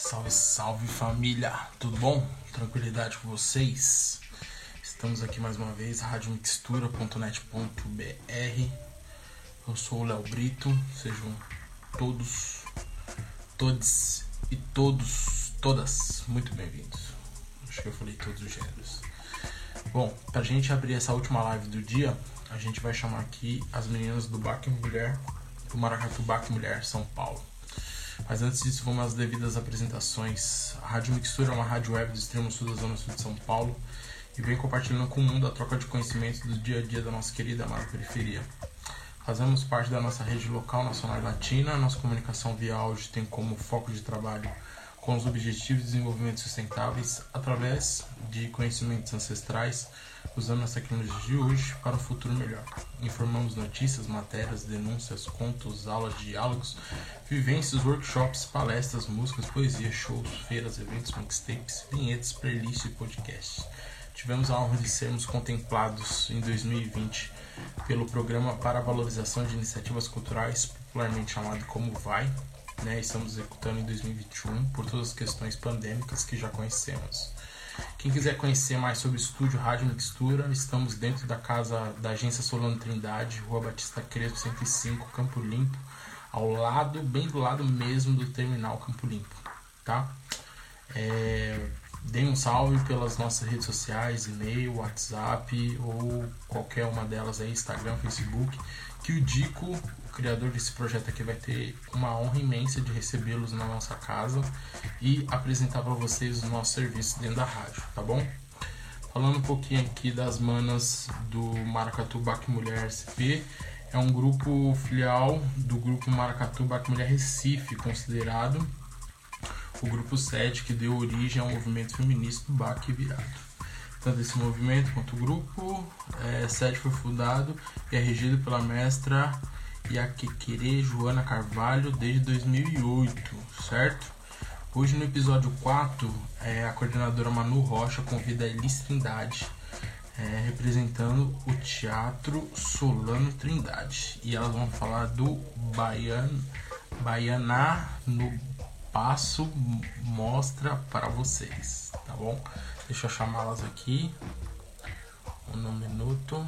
Salve, salve família! Tudo bom? Tranquilidade com vocês? Estamos aqui mais uma vez, radiomixtura.net.br. Eu sou o Léo Brito, sejam todos, todos e todos, todas muito bem-vindos. Acho que eu falei todos os gêneros. Bom, pra gente abrir essa última live do dia, a gente vai chamar aqui as meninas do Baque Mulher, do Maracatu Baque Mulher São Paulo. Mas antes disso, vamos às devidas apresentações. A Rádio Mixtura é uma rádio web do extremo sul da Zona Sul de São Paulo e vem compartilhando com o mundo a troca de conhecimentos do dia a dia da nossa querida amada periferia. Fazemos parte da nossa rede local nacional e latina. Nossa comunicação via áudio tem como foco de trabalho com os objetivos de desenvolvimento sustentáveis através de conhecimentos ancestrais, usando as tecnologias de hoje para um futuro melhor. Informamos notícias, matérias, denúncias, contos, aulas, diálogos, vivências, workshops, palestras, músicas, poesia, shows, feiras, eventos, mixtapes, vinhetas, playlists e podcasts. Tivemos a honra de sermos contemplados em 2020 pelo Programa para a Valorização de Iniciativas Culturais, popularmente chamado Como Vai, né, estamos executando em 2021 por todas as questões pandêmicas que já conhecemos. Quem quiser conhecer mais sobre o estúdio Rádio Mixtura, estamos dentro da casa da agência Solano Trindade, Rua Batista Crespo 105, Campo Limpo, ao lado, bem do lado mesmo do terminal Campo Limpo, tá? É, deem um salve pelas nossas redes sociais, e-mail, WhatsApp ou qualquer uma delas aí, Instagram, Facebook, que o Dico, criador desse projeto aqui, vai ter uma honra imensa de recebê-los na nossa casa e apresentar para vocês os nossos serviços dentro da rádio, tá bom? Falando um pouquinho aqui das manas do Maracatu Bac Mulher SP, é um grupo filial do grupo Maracatu Bac Mulher Recife, considerado o grupo 7 que deu origem ao movimento feminista do Baque Virado. Tanto esse movimento quanto o grupo é, 7 foi fundado e é regido pela mestra Yaquequere Joana Carvalho desde 2008, certo? Hoje no episódio 4, é, a coordenadora Manu Rocha convida a Elis Trindade, é, representando o Teatro Solano Trindade. E elas vão falar do Baian, Baianá no Passo Mostra para vocês, tá bom? Deixa eu chamá-las aqui. Um minuto.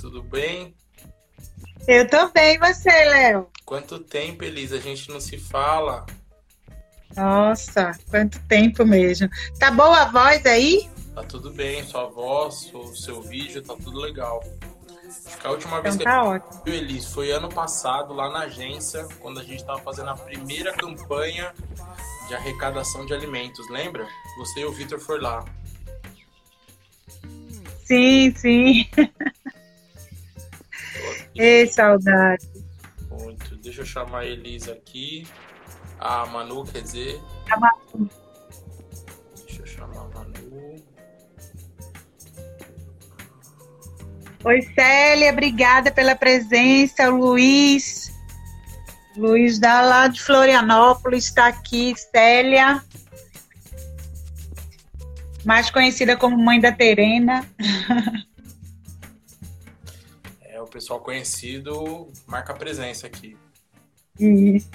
Tudo bem? Eu e você, Léo? Quanto tempo, Elis? A gente não se fala. Nossa, quanto tempo mesmo. Tá boa a voz aí? Tá tudo bem, sua voz, o seu vídeo, tá tudo legal. Acho que a última vez Então que tá eu ótimo. o Elis foi ano passado, lá na agência, quando a gente estava fazendo a primeira campanha de arrecadação de alimentos, lembra? Você e o Vitor foram lá. Sim, sim. Ei, saudade. Muito. Deixa eu chamar a Elis aqui. A Manu, quer dizer. A Manu. Deixa eu chamar a Manu. Oi, Célia, obrigada pela presença. O Luiz. Luiz da lá de Florianópolis está aqui, Célia. Mais conhecida como mãe da Terena. É, o pessoal conhecido marca presença aqui. Isso.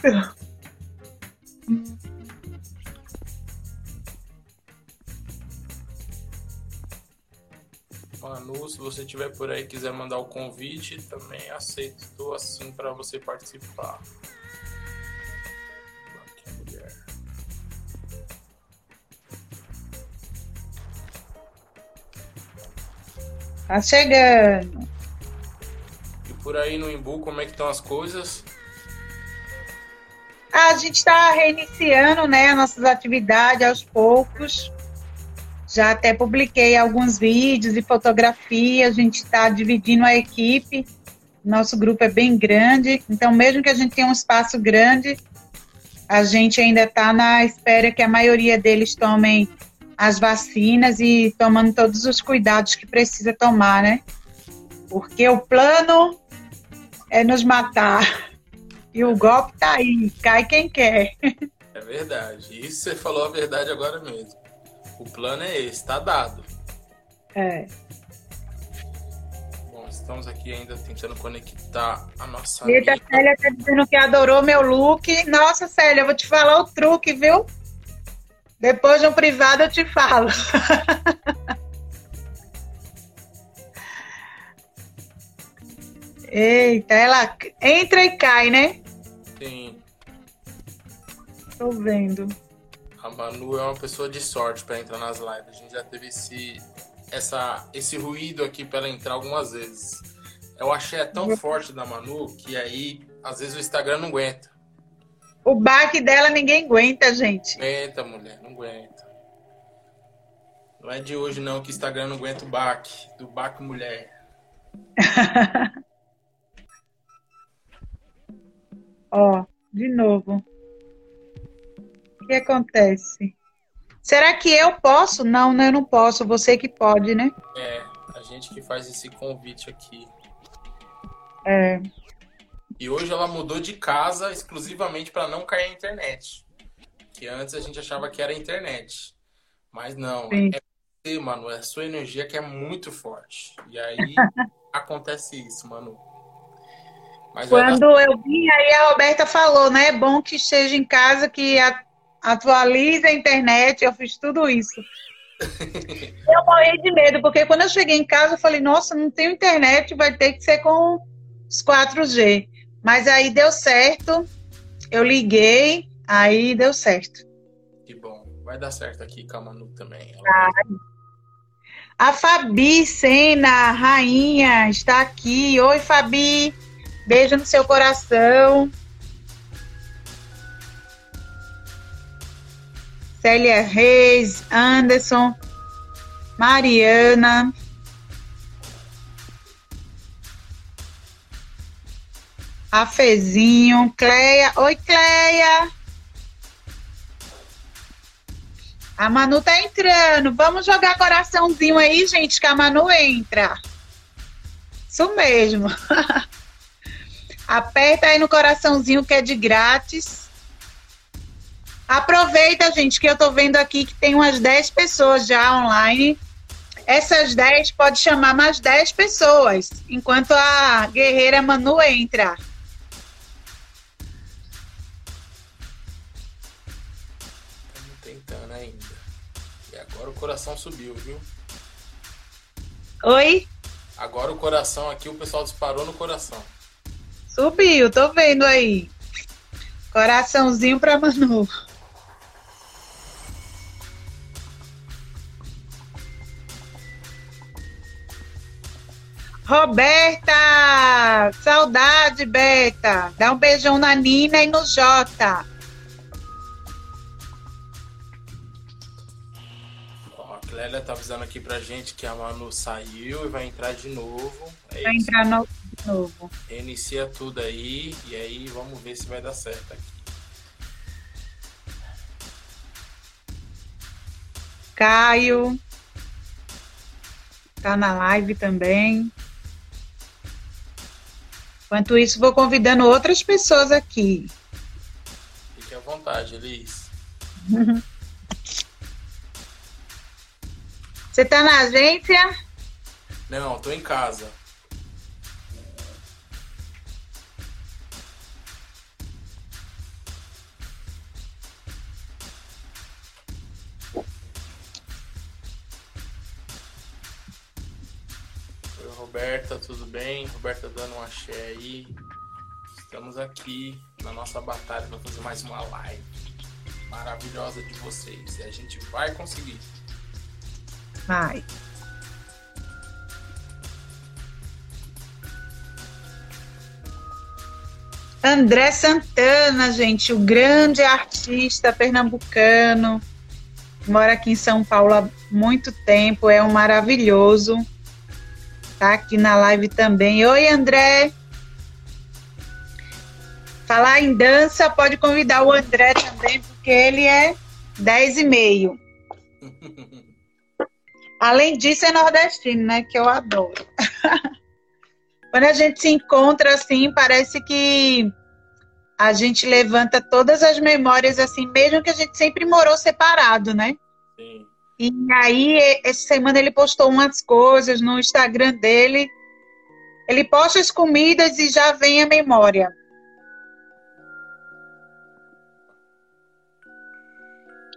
Manu, se você estiver por aí e quiser mandar o convite, também aceito. Estou assim para você participar. Tá chegando. E por aí no Imbu, como é que estão as coisas? A gente está reiniciando né, as nossas atividades aos poucos. Já até publiquei alguns vídeos e fotografias. A gente está dividindo a equipe. Nosso grupo é bem grande, então, mesmo que a gente tenha um espaço grande, a gente ainda está na espera que a maioria deles tomem as vacinas e tomando todos os cuidados que precisa tomar, né? Porque o plano é nos matar. E o golpe tá aí, cai quem quer. É verdade. Isso você falou a verdade agora mesmo. O plano é esse, tá dado. É. Bom, estamos aqui ainda tentando conectar a nossa Eita, amiga. Célia tá dizendo que adorou meu look. Nossa, Célia, eu vou te falar o truque, viu? Depois de um privado eu te falo. Eita, ela entra e cai, né? Sim, Tô vendo. a Manu é uma pessoa de sorte para entrar nas lives. A gente já teve esse, essa, esse ruído aqui para ela entrar algumas vezes. Eu achei é tão forte da Manu que aí, às vezes, o Instagram não aguenta. O baque dela ninguém aguenta, gente. Aguenta, mulher, aguenta. Não é de hoje não que o Instagram não aguenta o baque, do baque mulher. Ó, de novo. O que acontece? Será que eu posso? Não, né, eu não posso. Você que pode, né? É, a gente que faz esse convite aqui. É. E hoje ela mudou de casa exclusivamente para não cair a internet. Que antes a gente achava que era a internet. Mas não, Sim. é você, mano, é a sua energia que é muito forte. E aí acontece isso, mano. Mas Quando eu vim, aí a Roberta falou, né? É bom que esteja em casa, que atualize a internet. Eu fiz tudo isso. Eu morri de medo, porque quando eu cheguei em casa, eu falei, nossa, não tenho internet, vai ter que ser com os 4G. Mas aí deu certo, eu liguei, aí deu certo. que bom. Vai dar certo aqui com a Manu também. Ela A Fabi Sena, rainha, está aqui. Oi, Fabi. Beijo no seu coração. Célia Reis, Anderson, Mariana. Afezinho, Cleia. Oi, Cleia. A Manu tá entrando. Vamos jogar coraçãozinho aí, gente, que a Manu entra. Isso mesmo. Aperta aí no coraçãozinho que é de grátis. Aproveita, gente, que eu tô vendo aqui que tem umas 10 pessoas já online. Essas 10 pode chamar mais 10 pessoas, enquanto a guerreira Manu entra. Coração subiu, viu? Oi? Agora o coração aqui, o pessoal disparou no coração. Subiu, tô vendo aí. Coraçãozinho pra Manu. Roberta! Saudade, Beta! Dá um beijão na Nina e no Jota. Ó, a Clélia tá avisando aqui pra gente que a Manu saiu e vai entrar de novo. É Vai entrar no de novo. Reinicia tudo aí e aí vamos ver se vai dar certo aqui. Caio. Tá na live também. Enquanto isso, vou convidando outras pessoas aqui. Fique à vontade, Elis. Você tá na agência? Não, tô em casa. Oi, Roberta, tudo bem? Roberta dando um axé aí. Estamos aqui na nossa batalha para fazer mais uma live maravilhosa de vocês. E a gente vai conseguir. Vai. André Santana, gente, o grande artista pernambucano, mora aqui em São Paulo há muito tempo, é um maravilhoso. Tá aqui na live também. Oi, André. Falar em dança, pode convidar o André também, porque ele é 10 e meio. Além disso, é nordestino, né? Que eu adoro. Quando a gente se encontra assim, parece que a gente levanta todas as memórias assim, mesmo que a gente sempre morou separado, né? Sim. E aí, essa semana ele postou umas coisas no Instagram dele. Ele posta as comidas e já vem a memória.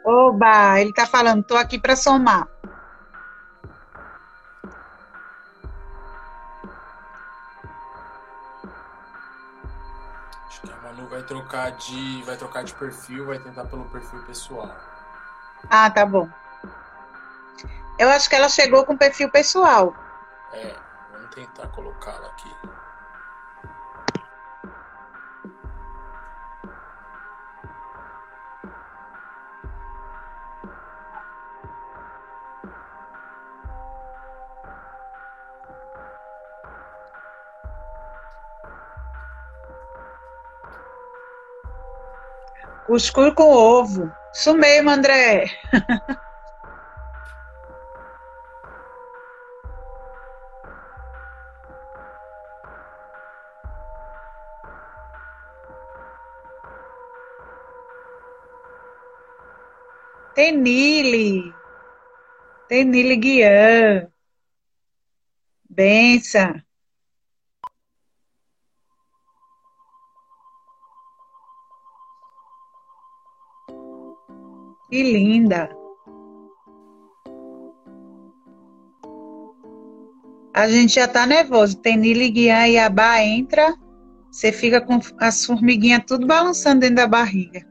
Oba, ele tá falando, tô aqui para somar. Vai trocar de, vai trocar de perfil, vai tentar pelo perfil pessoal. Ah, tá bom. Eu acho que ela chegou com perfil pessoal. É, vamos tentar colocá-la aqui. Cuscuz com ovo. Isso mesmo, André. Tenile. Tenile Guian. Benção. Que linda! A gente já tá nervoso. Tem Nili Guian e Abá entra, você fica com as formiguinhas tudo balançando dentro da barriga.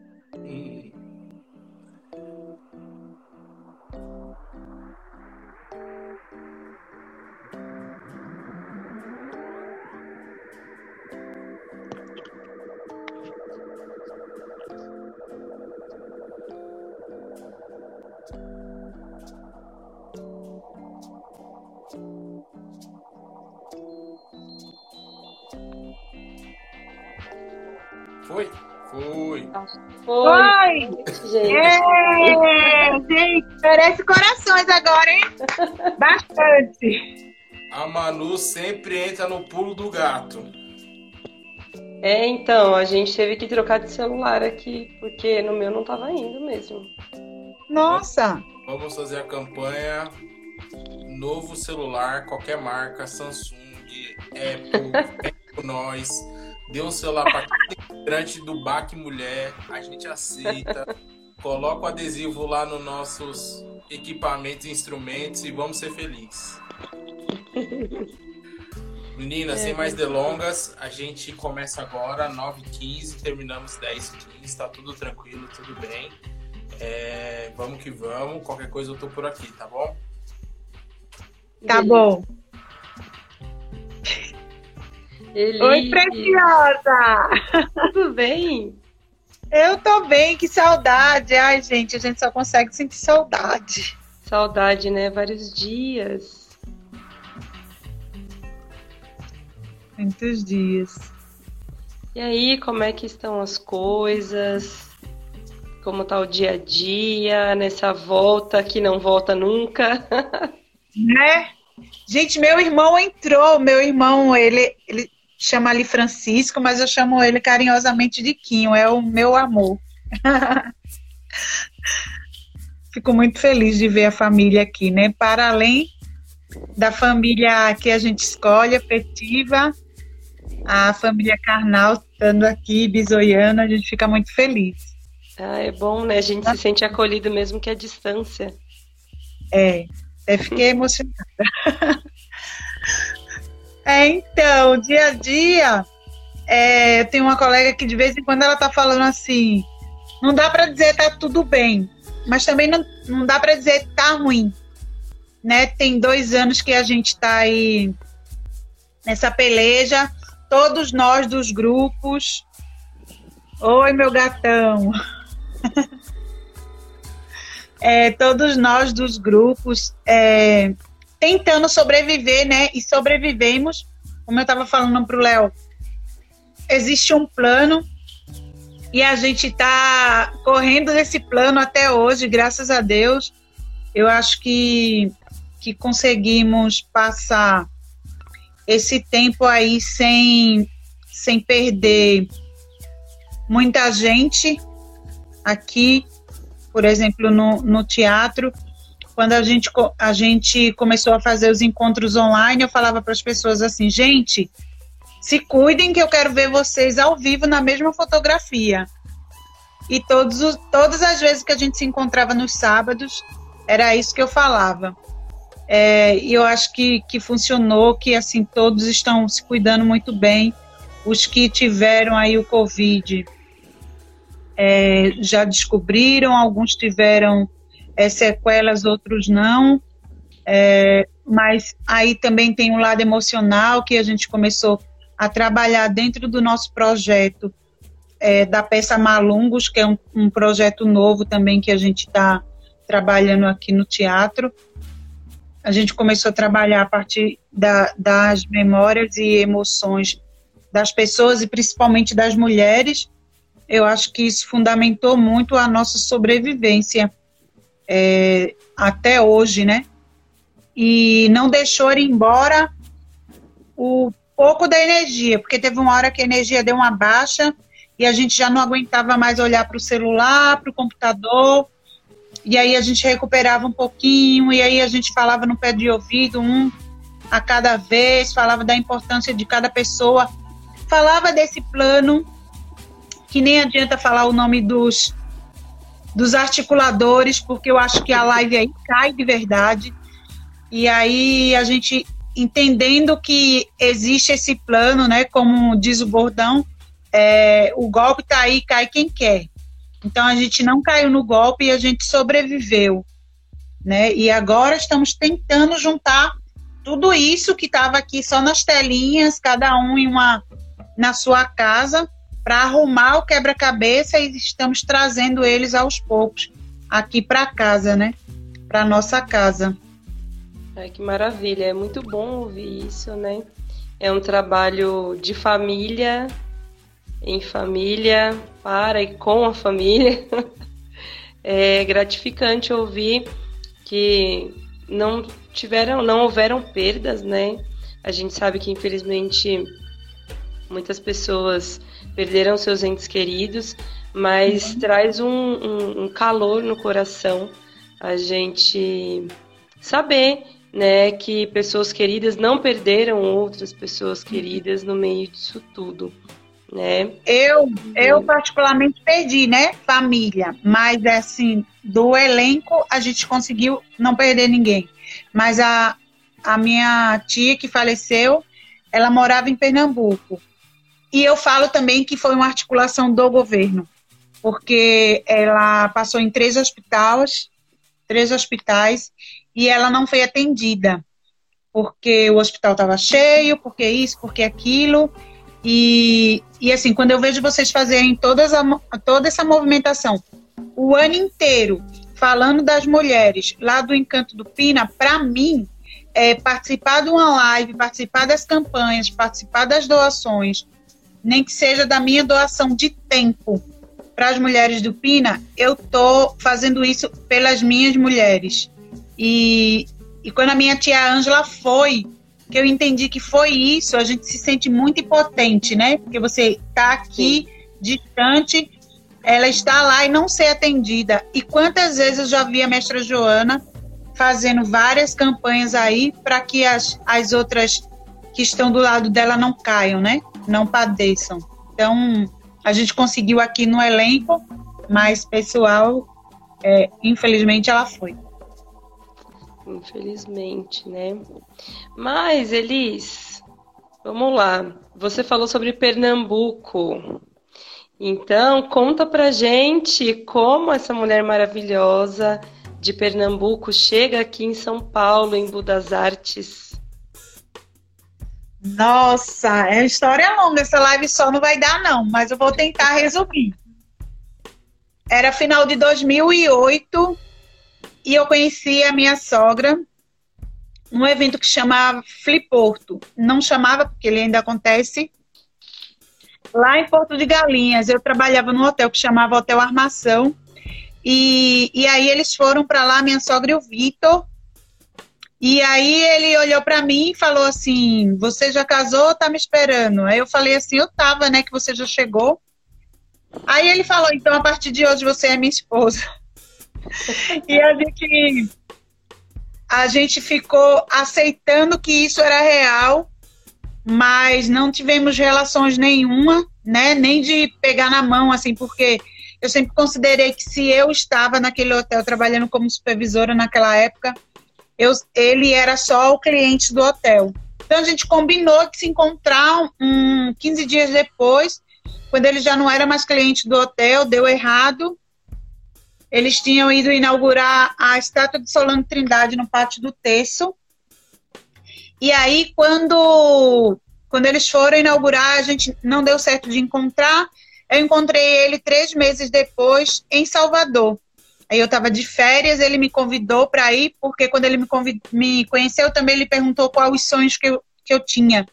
Gente. É, gente, merece corações agora, hein? Bastante. A Manu sempre entra no pulo do gato. É, então, a gente teve que trocar de celular aqui, porque no meu não tava indo mesmo. Nossa! Vamos fazer a campanha novo celular, qualquer marca, Samsung, Apple, Apple nós. Dê um celular para cada integrante do BAC Mulher, a gente aceita. Coloca o adesivo lá nos nossos equipamentos e instrumentos e vamos ser felizes. Meninas, é, sem mais delongas, a gente começa agora, 9h15, terminamos 10h15, tá tudo tranquilo, tudo bem. É, vamos que vamos, qualquer coisa eu tô por aqui, tá bom? Tá bom. Eli... Oi, preciosa! Tudo bem? Eu tô bem, que saudade. Ai, gente, a gente só consegue sentir saudade. Saudade, né? Vários dias. Muitos dias. E aí, como é que estão as coisas? Como tá o dia a dia nessa volta que não volta nunca? né? Gente, meu irmão entrou. Meu irmão, ele, ele chama ali Francisco, mas eu chamo ele carinhosamente de Quinho, é o meu amor. fico muito feliz de ver a família aqui, né? Para além da família que a gente escolhe, afetiva, a família carnal estando aqui, bisoiando, a gente fica muito feliz. Ah, é bom, né? A gente se sente acolhido mesmo que a distância. É, até fiquei emocionada. é, então, dia a dia, é, tem uma colega que de vez em quando ela tá falando assim, não dá para dizer tá tudo bem, mas também não, não dá para dizer tá ruim, né? Tem dois anos que a gente tá aí nessa peleja, todos nós dos grupos. Oi, meu gatão. é, todos nós dos grupos é, tentando sobreviver, né? E sobrevivemos, como eu estava falando para o Léo, existe um plano e a gente está correndo nesse plano até hoje, graças a Deus. Eu acho que, que conseguimos passar esse tempo aí sem, sem perder muita gente aqui, por exemplo, no, no teatro. Quando a gente, a gente começou a fazer os encontros online, eu falava para as pessoas assim: gente, se cuidem que eu quero ver vocês ao vivo na mesma fotografia. E todos os, todas as vezes que a gente se encontrava nos sábados, era isso que eu falava. É, e eu acho que, que funcionou, que assim todos estão se cuidando muito bem. Os que tiveram aí o Covid é, já descobriram, alguns tiveram é, sequelas, outros não. É, mas aí também tem o um lado emocional que a gente começou a trabalhar dentro do nosso projeto é, da peça Malungos, que é um, um, projeto novo também que a gente está trabalhando aqui no teatro. A gente começou a trabalhar a partir da, das memórias e emoções das pessoas e principalmente das mulheres. Eu acho que isso fundamentou muito a nossa sobrevivência é, até hoje, né? E não deixou ir embora o pouco da energia, porque teve uma hora que a energia deu uma baixa e a gente já não aguentava mais olhar para o celular, para o computador, e aí a gente recuperava um pouquinho, e aí a gente falava no pé de ouvido, um a cada vez, falava da importância de cada pessoa, falava desse plano, que nem adianta falar o nome dos, dos articuladores, porque eu acho que a live aí cai de verdade, e aí a gente entendendo que existe esse plano, né, como diz o bordão, é, o golpe está aí, cai quem quer. Então a gente não caiu no golpe e a gente sobreviveu, né? E agora estamos tentando juntar tudo isso que estava aqui só nas telinhas, cada um em uma na sua casa, para arrumar o quebra-cabeça e estamos trazendo eles aos poucos aqui para casa, né? Para nossa casa. Ai, que maravilha, é muito bom ouvir isso, né? É um trabalho de família, em família, para e com a família. é gratificante ouvir que não tiveram, não houveram perdas, né? A gente sabe que infelizmente muitas pessoas perderam seus entes queridos, mas uhum. traz um, um, um calor no coração a gente saber né, que pessoas queridas não perderam outras pessoas queridas no meio disso tudo, né? Eu, eu particularmente perdi, né, família, mas assim, do elenco a gente conseguiu não perder ninguém. Mas a, a minha tia que faleceu, ela morava em Pernambuco. E eu falo também que foi uma articulação do governo, porque ela passou em três hospitais, três hospitais, e ela não foi atendida, porque o hospital estava cheio, porque isso, porque aquilo. E, e assim, quando eu vejo vocês fazerem todas a, toda essa movimentação o ano inteiro, falando das mulheres lá do Encanto do Pina, para mim, é, participar de uma live, participar das campanhas, participar das doações, nem que seja da minha doação de tempo para as mulheres do Pina, eu tô fazendo isso pelas minhas mulheres. E, e quando a minha tia Ângela foi, que eu entendi que foi isso, a gente se sente muito impotente, né? Porque você está aqui, distante, ela está lá e não ser atendida. E quantas vezes eu já vi a mestra Joana fazendo várias campanhas aí para que as, as outras que estão do lado dela não caiam, né? Não padeçam. Então, a gente conseguiu aqui no elenco, mas pessoal, é, infelizmente ela foi. Infelizmente, né? Mas, Elis, vamos lá. Você falou sobre Pernambuco. Então, conta pra gente como essa mulher maravilhosa de Pernambuco chega aqui em São Paulo, em Budas Artes. Nossa, é história longa. Essa live só não vai dar, não, mas eu vou tentar resumir. Era final de 2008 e eu conheci a minha sogra num evento que chamava Fliporto. Não chamava, porque ele ainda acontece, lá em Porto de Galinhas. Eu trabalhava num hotel que chamava Hotel Armação. E, e aí eles foram para lá, minha sogra e o Vitor. E aí ele olhou para mim e falou assim: Você já casou ou tá me esperando? Aí eu falei assim: Eu tava, né? Que você já chegou. Aí ele falou: Então a partir de hoje você é minha esposa. e a gente, a gente ficou aceitando que isso era real mas não tivemos relações nenhuma, né? Nem de pegar na mão, assim, porque eu sempre considerei que se eu estava naquele hotel trabalhando como supervisora naquela época, eu, ele era só o cliente do hotel. Então a gente combinou que se encontrar um, 15 dias depois, quando ele já não era mais cliente do hotel, deu errado. Eles tinham ido inaugurar a estátua de Solano Trindade no pátio do Terço. E aí, quando, quando eles foram inaugurar, a gente não deu certo de encontrar. Eu encontrei ele três meses depois em Salvador. Aí eu estava de férias, ele me convidou para ir, porque quando ele me, me conheceu, também ele perguntou quais os sonhos que eu, que eu tinha.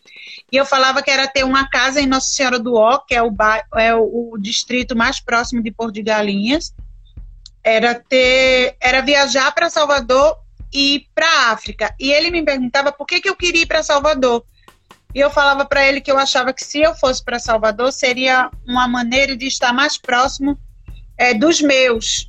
E eu falava que era ter uma casa em Nossa Senhora do Ó, que é o, ba... é o, o distrito mais próximo de Porto de Galinhas. Era ter, era viajar para Salvador ir para África. E ele me perguntava por que, que eu queria ir para Salvador. E eu falava para ele que eu achava que se eu fosse para Salvador seria uma maneira de estar mais próximo é, dos meus.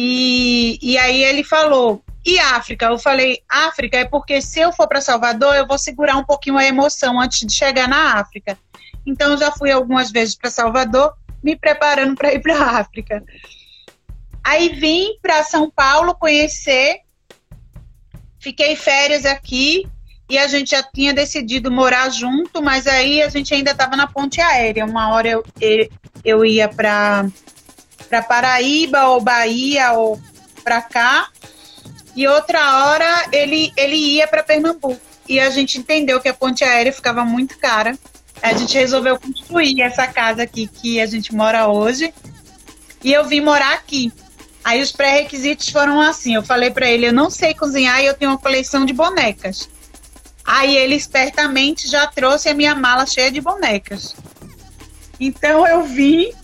E, e aí ele falou: e África? Eu falei: África é porque se eu for para Salvador eu vou segurar um pouquinho a emoção antes de chegar na África. Então já fui algumas vezes para Salvador, me preparando para ir para África. Aí vim para São Paulo conhecer Fiquei férias aqui e a gente já tinha decidido morar junto, mas aí a gente ainda estava na ponte aérea. Uma hora eu, eu ia para para Paraíba ou Bahia ou para cá e outra hora ele ele ia para Pernambuco. E a gente entendeu que a ponte aérea ficava muito cara. A gente resolveu construir essa casa aqui que a gente mora hoje. E eu vim morar aqui. Aí os pré-requisitos foram assim: eu falei para ele, eu não sei cozinhar e eu tenho uma coleção de bonecas. Aí ele espertamente já trouxe a minha mala cheia de bonecas. Então eu vi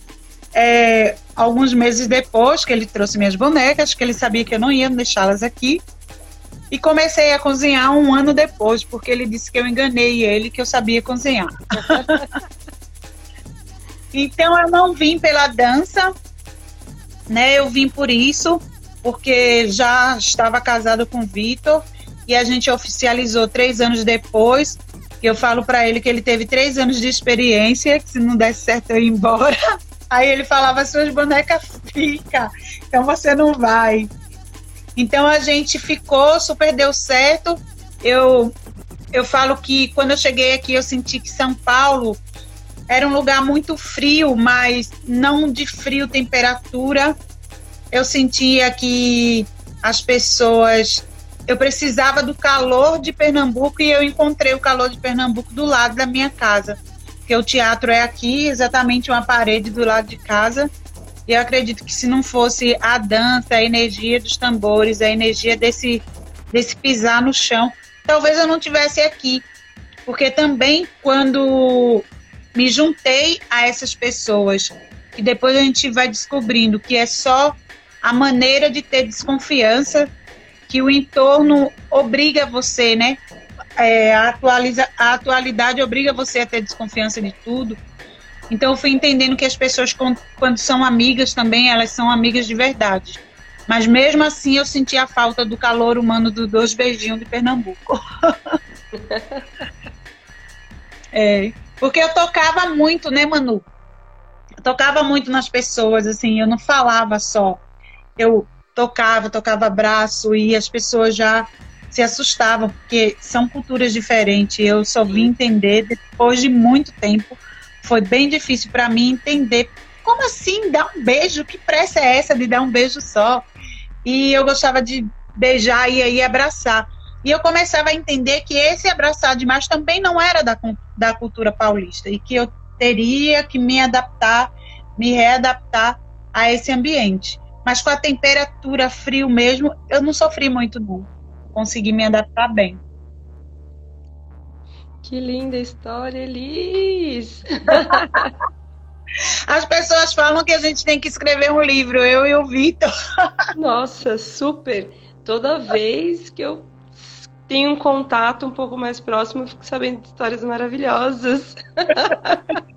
é, alguns meses depois que ele trouxe minhas bonecas, que ele sabia que eu não ia deixá-las aqui. E comecei a cozinhar um ano depois, porque ele disse que eu enganei ele, que eu sabia cozinhar. então eu não vim pela dança, né? Eu vim por isso, porque já estava casada com o Vitor e a gente oficializou três anos depois. Eu falo para ele que ele teve três anos de experiência, que se não desse certo eu ia embora. Aí ele falava: suas bonecas fica, então você não vai. Então a gente ficou, super deu certo. Eu eu falo que quando eu cheguei aqui eu senti que São Paulo era um lugar muito frio, mas não de frio temperatura. Eu sentia que as pessoas. Eu precisava do calor de Pernambuco e eu encontrei o calor de Pernambuco do lado da minha casa. Porque o teatro é aqui, exatamente uma parede do lado de casa. E eu acredito que se não fosse a dança, a energia dos tambores, a energia desse, desse pisar no chão, talvez eu não tivesse aqui. Porque também quando me juntei a essas pessoas e depois a gente vai descobrindo que é só a maneira de ter desconfiança que o entorno obriga você, né? É, a, atualiza, a atualidade obriga você a ter desconfiança de tudo. Então eu fui entendendo que as pessoas, quando são amigas também, elas são amigas de verdade. Mas mesmo assim eu senti a falta do calor humano dos dois beijinhos de Pernambuco. é, porque eu tocava muito, né, Manu? Eu tocava muito nas pessoas, assim, eu não falava só. Eu tocava, tocava braço e as pessoas já se assustavam, porque são culturas diferentes. Eu só vim entender depois de muito tempo. Foi bem difícil para mim entender como assim dar um beijo? Que pressa é essa de dar um beijo só? E eu gostava de beijar e aí abraçar. E eu começava a entender que esse abraçar demais também não era da, da cultura paulista e que eu teria que me adaptar, me readaptar a esse ambiente. Mas com a temperatura frio mesmo, eu não sofri muito, não. Consegui me adaptar bem. Que linda história, Elis! As pessoas falam que a gente tem que escrever um livro, eu e o Vitor. Nossa, super. Toda vez que eu tenho um contato um pouco mais próximo, eu fico sabendo de histórias maravilhosas.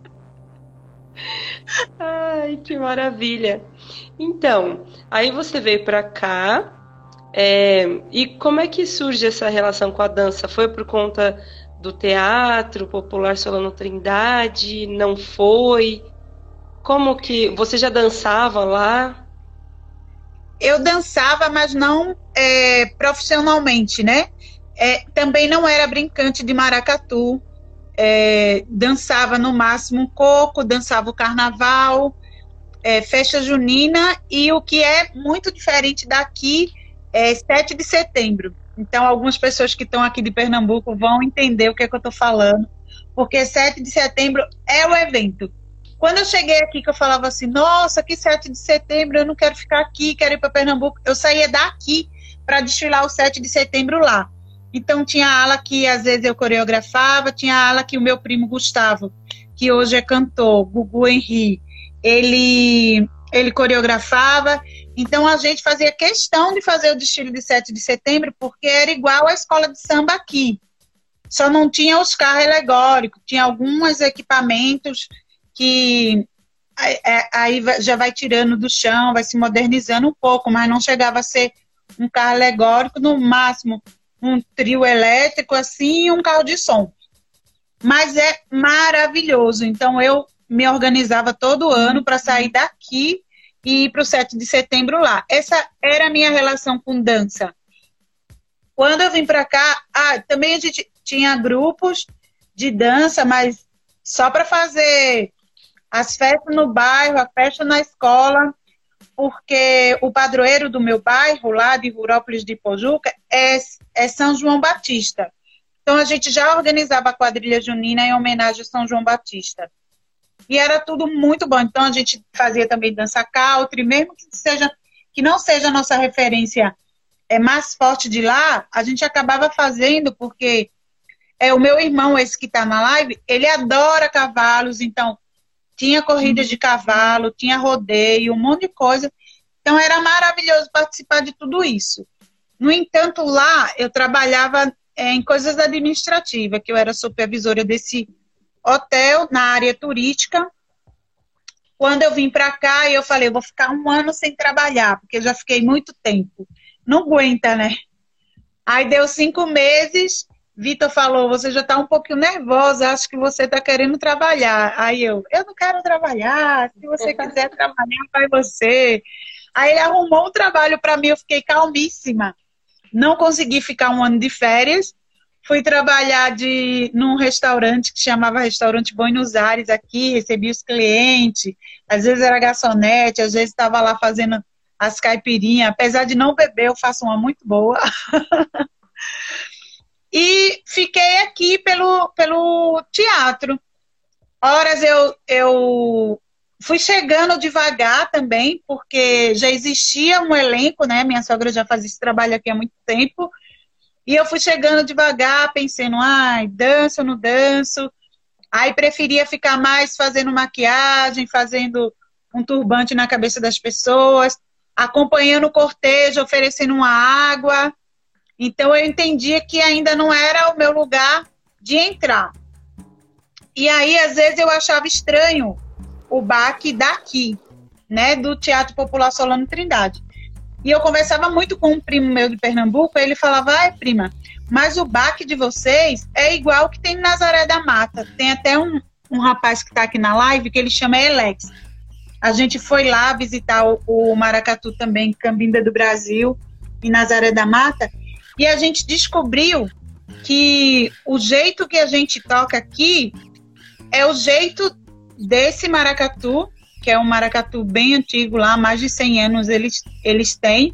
Ai, que maravilha. Então, aí você veio para cá. É, e como é que surge essa relação com a dança? Foi por conta do teatro popular Solano Trindade? Não foi? Como que você já dançava lá? Eu dançava, mas não é, profissionalmente, né? É, também não era brincante de maracatu. É, dançava no máximo um coco, dançava o carnaval, é, festa junina e o que é muito diferente daqui é 7 de setembro. Então, algumas pessoas que estão aqui de Pernambuco vão entender o que, é que eu estou falando, porque 7 de setembro é o evento. Quando eu cheguei aqui, que eu falava assim, nossa, que 7 de setembro, eu não quero ficar aqui, quero ir para Pernambuco. Eu saía daqui para desfilar o 7 de setembro lá. Então tinha ala que às vezes eu coreografava, tinha ala que o meu primo Gustavo, que hoje é cantor, Gugu Henri, ele ele coreografava. Então a gente fazia questão de fazer o desfile de 7 de setembro, porque era igual à escola de samba aqui. Só não tinha os carros alegóricos, tinha alguns equipamentos que é, aí já vai tirando do chão, vai se modernizando um pouco, mas não chegava a ser um carro alegórico, no máximo um trio elétrico assim e um carro de som. Mas é maravilhoso. Então eu me organizava todo ano para sair daqui e ir para o 7 de setembro lá. Essa era a minha relação com dança. Quando eu vim para cá, ah, também a gente tinha grupos de dança, mas só para fazer as festas no bairro, a festa na escola, porque o padroeiro do meu bairro, lá de Rurópolis de Pojuca, é, é São João Batista. Então a gente já organizava a quadrilha junina em homenagem a São João Batista. E era tudo muito bom. Então a gente fazia também dança country, mesmo que seja que não seja a nossa referência é mais forte de lá, a gente acabava fazendo porque é o meu irmão esse que está na live, ele adora cavalos, então tinha corridas de cavalo, tinha rodeio, um monte de coisa. Então era maravilhoso participar de tudo isso. No entanto, lá eu trabalhava é, em coisas administrativas, que eu era supervisora desse hotel na área turística. Quando eu vim para cá, eu falei, eu vou ficar um ano sem trabalhar, porque eu já fiquei muito tempo. Não aguenta, né? Aí deu cinco meses, Vitor falou, você já está um pouquinho nervosa, acho que você está querendo trabalhar. Aí eu, eu não quero trabalhar, se você quiser trabalhar, vai você. Aí ele arrumou um trabalho para mim, eu fiquei calmíssima. Não consegui ficar um ano de férias. Fui trabalhar de, num restaurante que chamava Restaurante Buenos Aires aqui, recebi os clientes, às vezes era garçonete, às vezes estava lá fazendo as caipirinhas. Apesar de não beber, eu faço uma muito boa. E fiquei aqui pelo, pelo teatro. Horas eu, eu fui chegando devagar também, porque já existia um elenco, né? Minha sogra já fazia esse trabalho aqui há muito tempo. E eu fui chegando devagar, pensando, ai, danço não danço. Aí preferia ficar mais fazendo maquiagem, fazendo um turbante na cabeça das pessoas, acompanhando o cortejo, oferecendo uma água. Então eu entendia que ainda não era o meu lugar de entrar. E aí, às vezes, eu achava estranho o baque daqui, né, do Teatro Popular Solano Trindade. E eu conversava muito com um primo meu de Pernambuco, ele falava, ai, prima, mas o baque de vocês é igual que tem em Nazaré da Mata. Tem até um, um rapaz que está aqui na live que ele chama Elex. A gente foi lá visitar o, o Maracatu também, Cambinda do Brasil, em Nazaré da Mata, e a gente descobriu que o jeito que a gente toca aqui é o jeito desse maracatu, que é um maracatu bem antigo lá, mais de 100 anos eles, eles têm,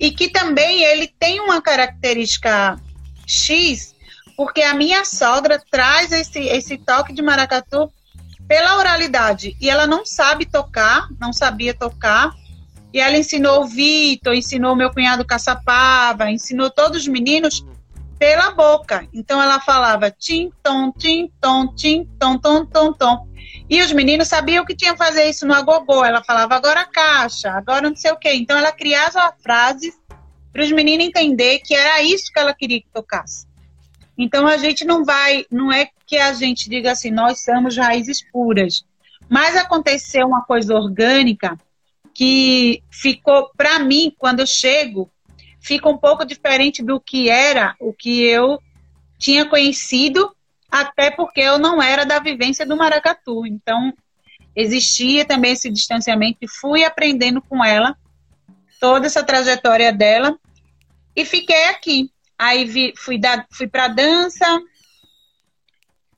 e que também ele tem uma característica X, porque a minha sogra traz esse, esse toque de maracatu pela oralidade, e ela não sabe tocar, não sabia tocar, e ela ensinou o Vitor, ensinou meu cunhado Caçapava, ensinou todos os meninos pela boca. Então ela falava tim, tom, tim, tom, tim, tom, tom, tom, tom. E os meninos sabiam que tinha que fazer isso no agogô. Ela falava agora caixa, agora não sei o quê. Então ela criava frases para os meninos entender que era isso que ela queria que tocasse. Então a gente não vai, não é que a gente diga assim, nós somos raízes puras. Mas aconteceu uma coisa orgânica que ficou, para mim, quando eu chego, fica um pouco diferente do que era o que eu tinha conhecido, até porque eu não era da vivência do maracatu. Então, existia também esse distanciamento e fui aprendendo com ela toda essa trajetória dela e fiquei aqui. Aí vi, fui, fui para dança.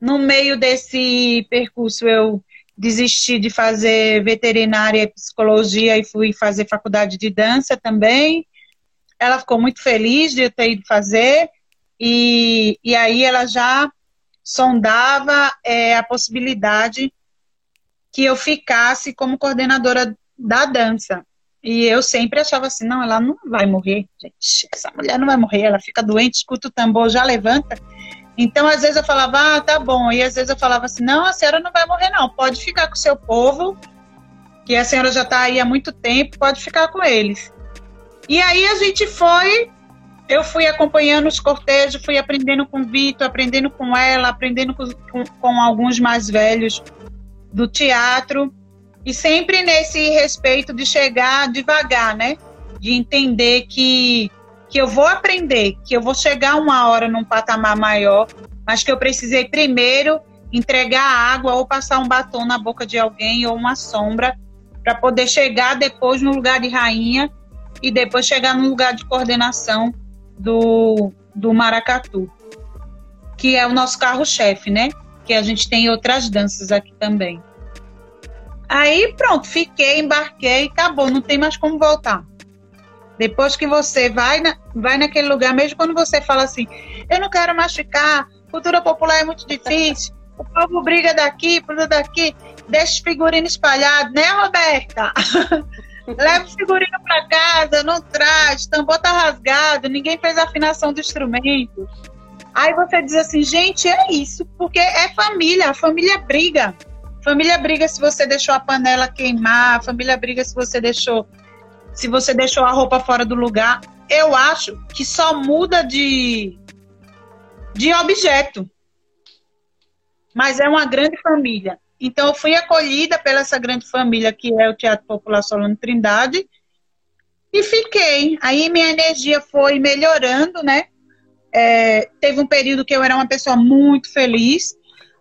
No meio desse percurso, eu desisti de fazer veterinária e psicologia e fui fazer faculdade de dança também. Ela ficou muito feliz de ter ido fazer, e, e aí ela já sondava é, a possibilidade que eu ficasse como coordenadora da dança. E eu sempre achava assim, não, ela não vai morrer, gente. Essa mulher não vai morrer, ela fica doente, escuta o tambor, já levanta. Então, às vezes eu falava, ah, tá bom. E às vezes eu falava assim, não, a senhora não vai morrer, não. Pode ficar com o seu povo, que a senhora já está aí há muito tempo, pode ficar com eles. E aí a gente foi, eu fui acompanhando os cortejos, fui aprendendo com o Vitor, aprendendo com ela, aprendendo com, com, com alguns mais velhos do teatro. E sempre nesse respeito de chegar devagar, né? De entender que que eu vou aprender, que eu vou chegar uma hora num patamar maior, mas que eu precisei primeiro entregar água ou passar um batom na boca de alguém ou uma sombra para poder chegar depois no lugar de rainha e depois chegar no lugar de coordenação do, do maracatu, que é o nosso carro-chefe, né? Que a gente tem outras danças aqui também. Aí pronto, fiquei, embarquei, acabou, não tem mais como voltar. Depois que você vai, na, vai naquele lugar, mesmo quando você fala assim, eu não quero machucar, cultura popular é muito difícil, o povo briga daqui, briga daqui, deixa os figurinos espalhados, né, Roberta? Leva o figurino para casa, não traz, tambor tá rasgado, ninguém fez a afinação do instrumento. Aí você diz assim, gente, é isso, porque é família, a família briga. Família briga se você deixou a panela queimar, família briga se você deixou se você deixou a roupa fora do lugar, eu acho que só muda de, de objeto. Mas é uma grande família. Então, eu fui acolhida pela essa grande família que é o Teatro Popular Solano Trindade e fiquei. Aí minha energia foi melhorando, né? É, teve um período que eu era uma pessoa muito feliz.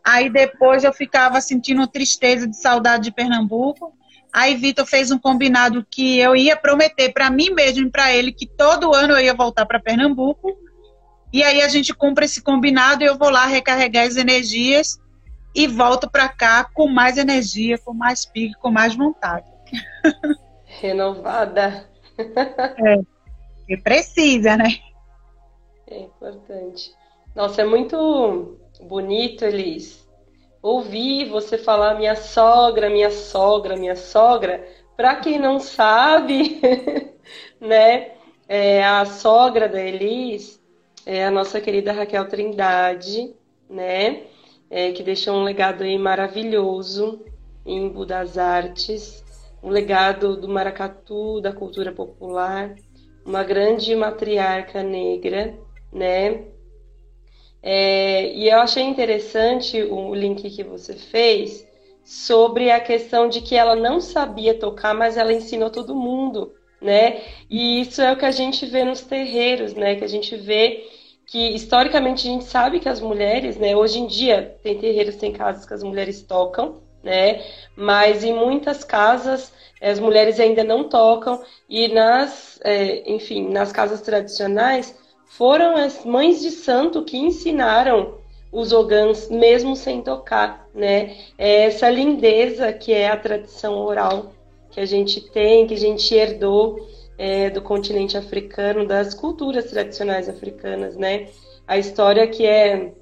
Aí depois eu ficava sentindo tristeza de saudade de Pernambuco. Aí Vitor fez um combinado que eu ia prometer para mim mesmo e para ele que todo ano eu ia voltar para Pernambuco. E aí a gente cumpre esse combinado e eu vou lá recarregar as energias e volto para cá com mais energia, com mais pique, com mais vontade. Renovada. É, que precisa, né? É importante. Nossa, é muito bonito, Elis, ouvir você falar minha sogra, minha sogra, minha sogra. Para quem não sabe, né, é, a sogra da Elis é a nossa querida Raquel Trindade, né, é, que deixou um legado aí maravilhoso em das Artes, um legado do maracatu, da cultura popular, uma grande matriarca negra, né, É, e eu achei interessante o link que você fez sobre a questão de que ela não sabia tocar, mas ela ensinou todo mundo, né? E isso é o que a gente vê nos terreiros, né? Que a gente vê que historicamente a gente sabe que as mulheres, né? Hoje em dia tem terreiros, tem casas que as mulheres tocam, né? Mas em muitas casas as mulheres ainda não tocam e nas, é, enfim, nas casas tradicionais foram as mães de santo que ensinaram os ogãs mesmo sem tocar, né? É essa lindeza que é a tradição oral que a gente tem, que a gente herdou é, do continente africano, das culturas tradicionais africanas, né? A história que é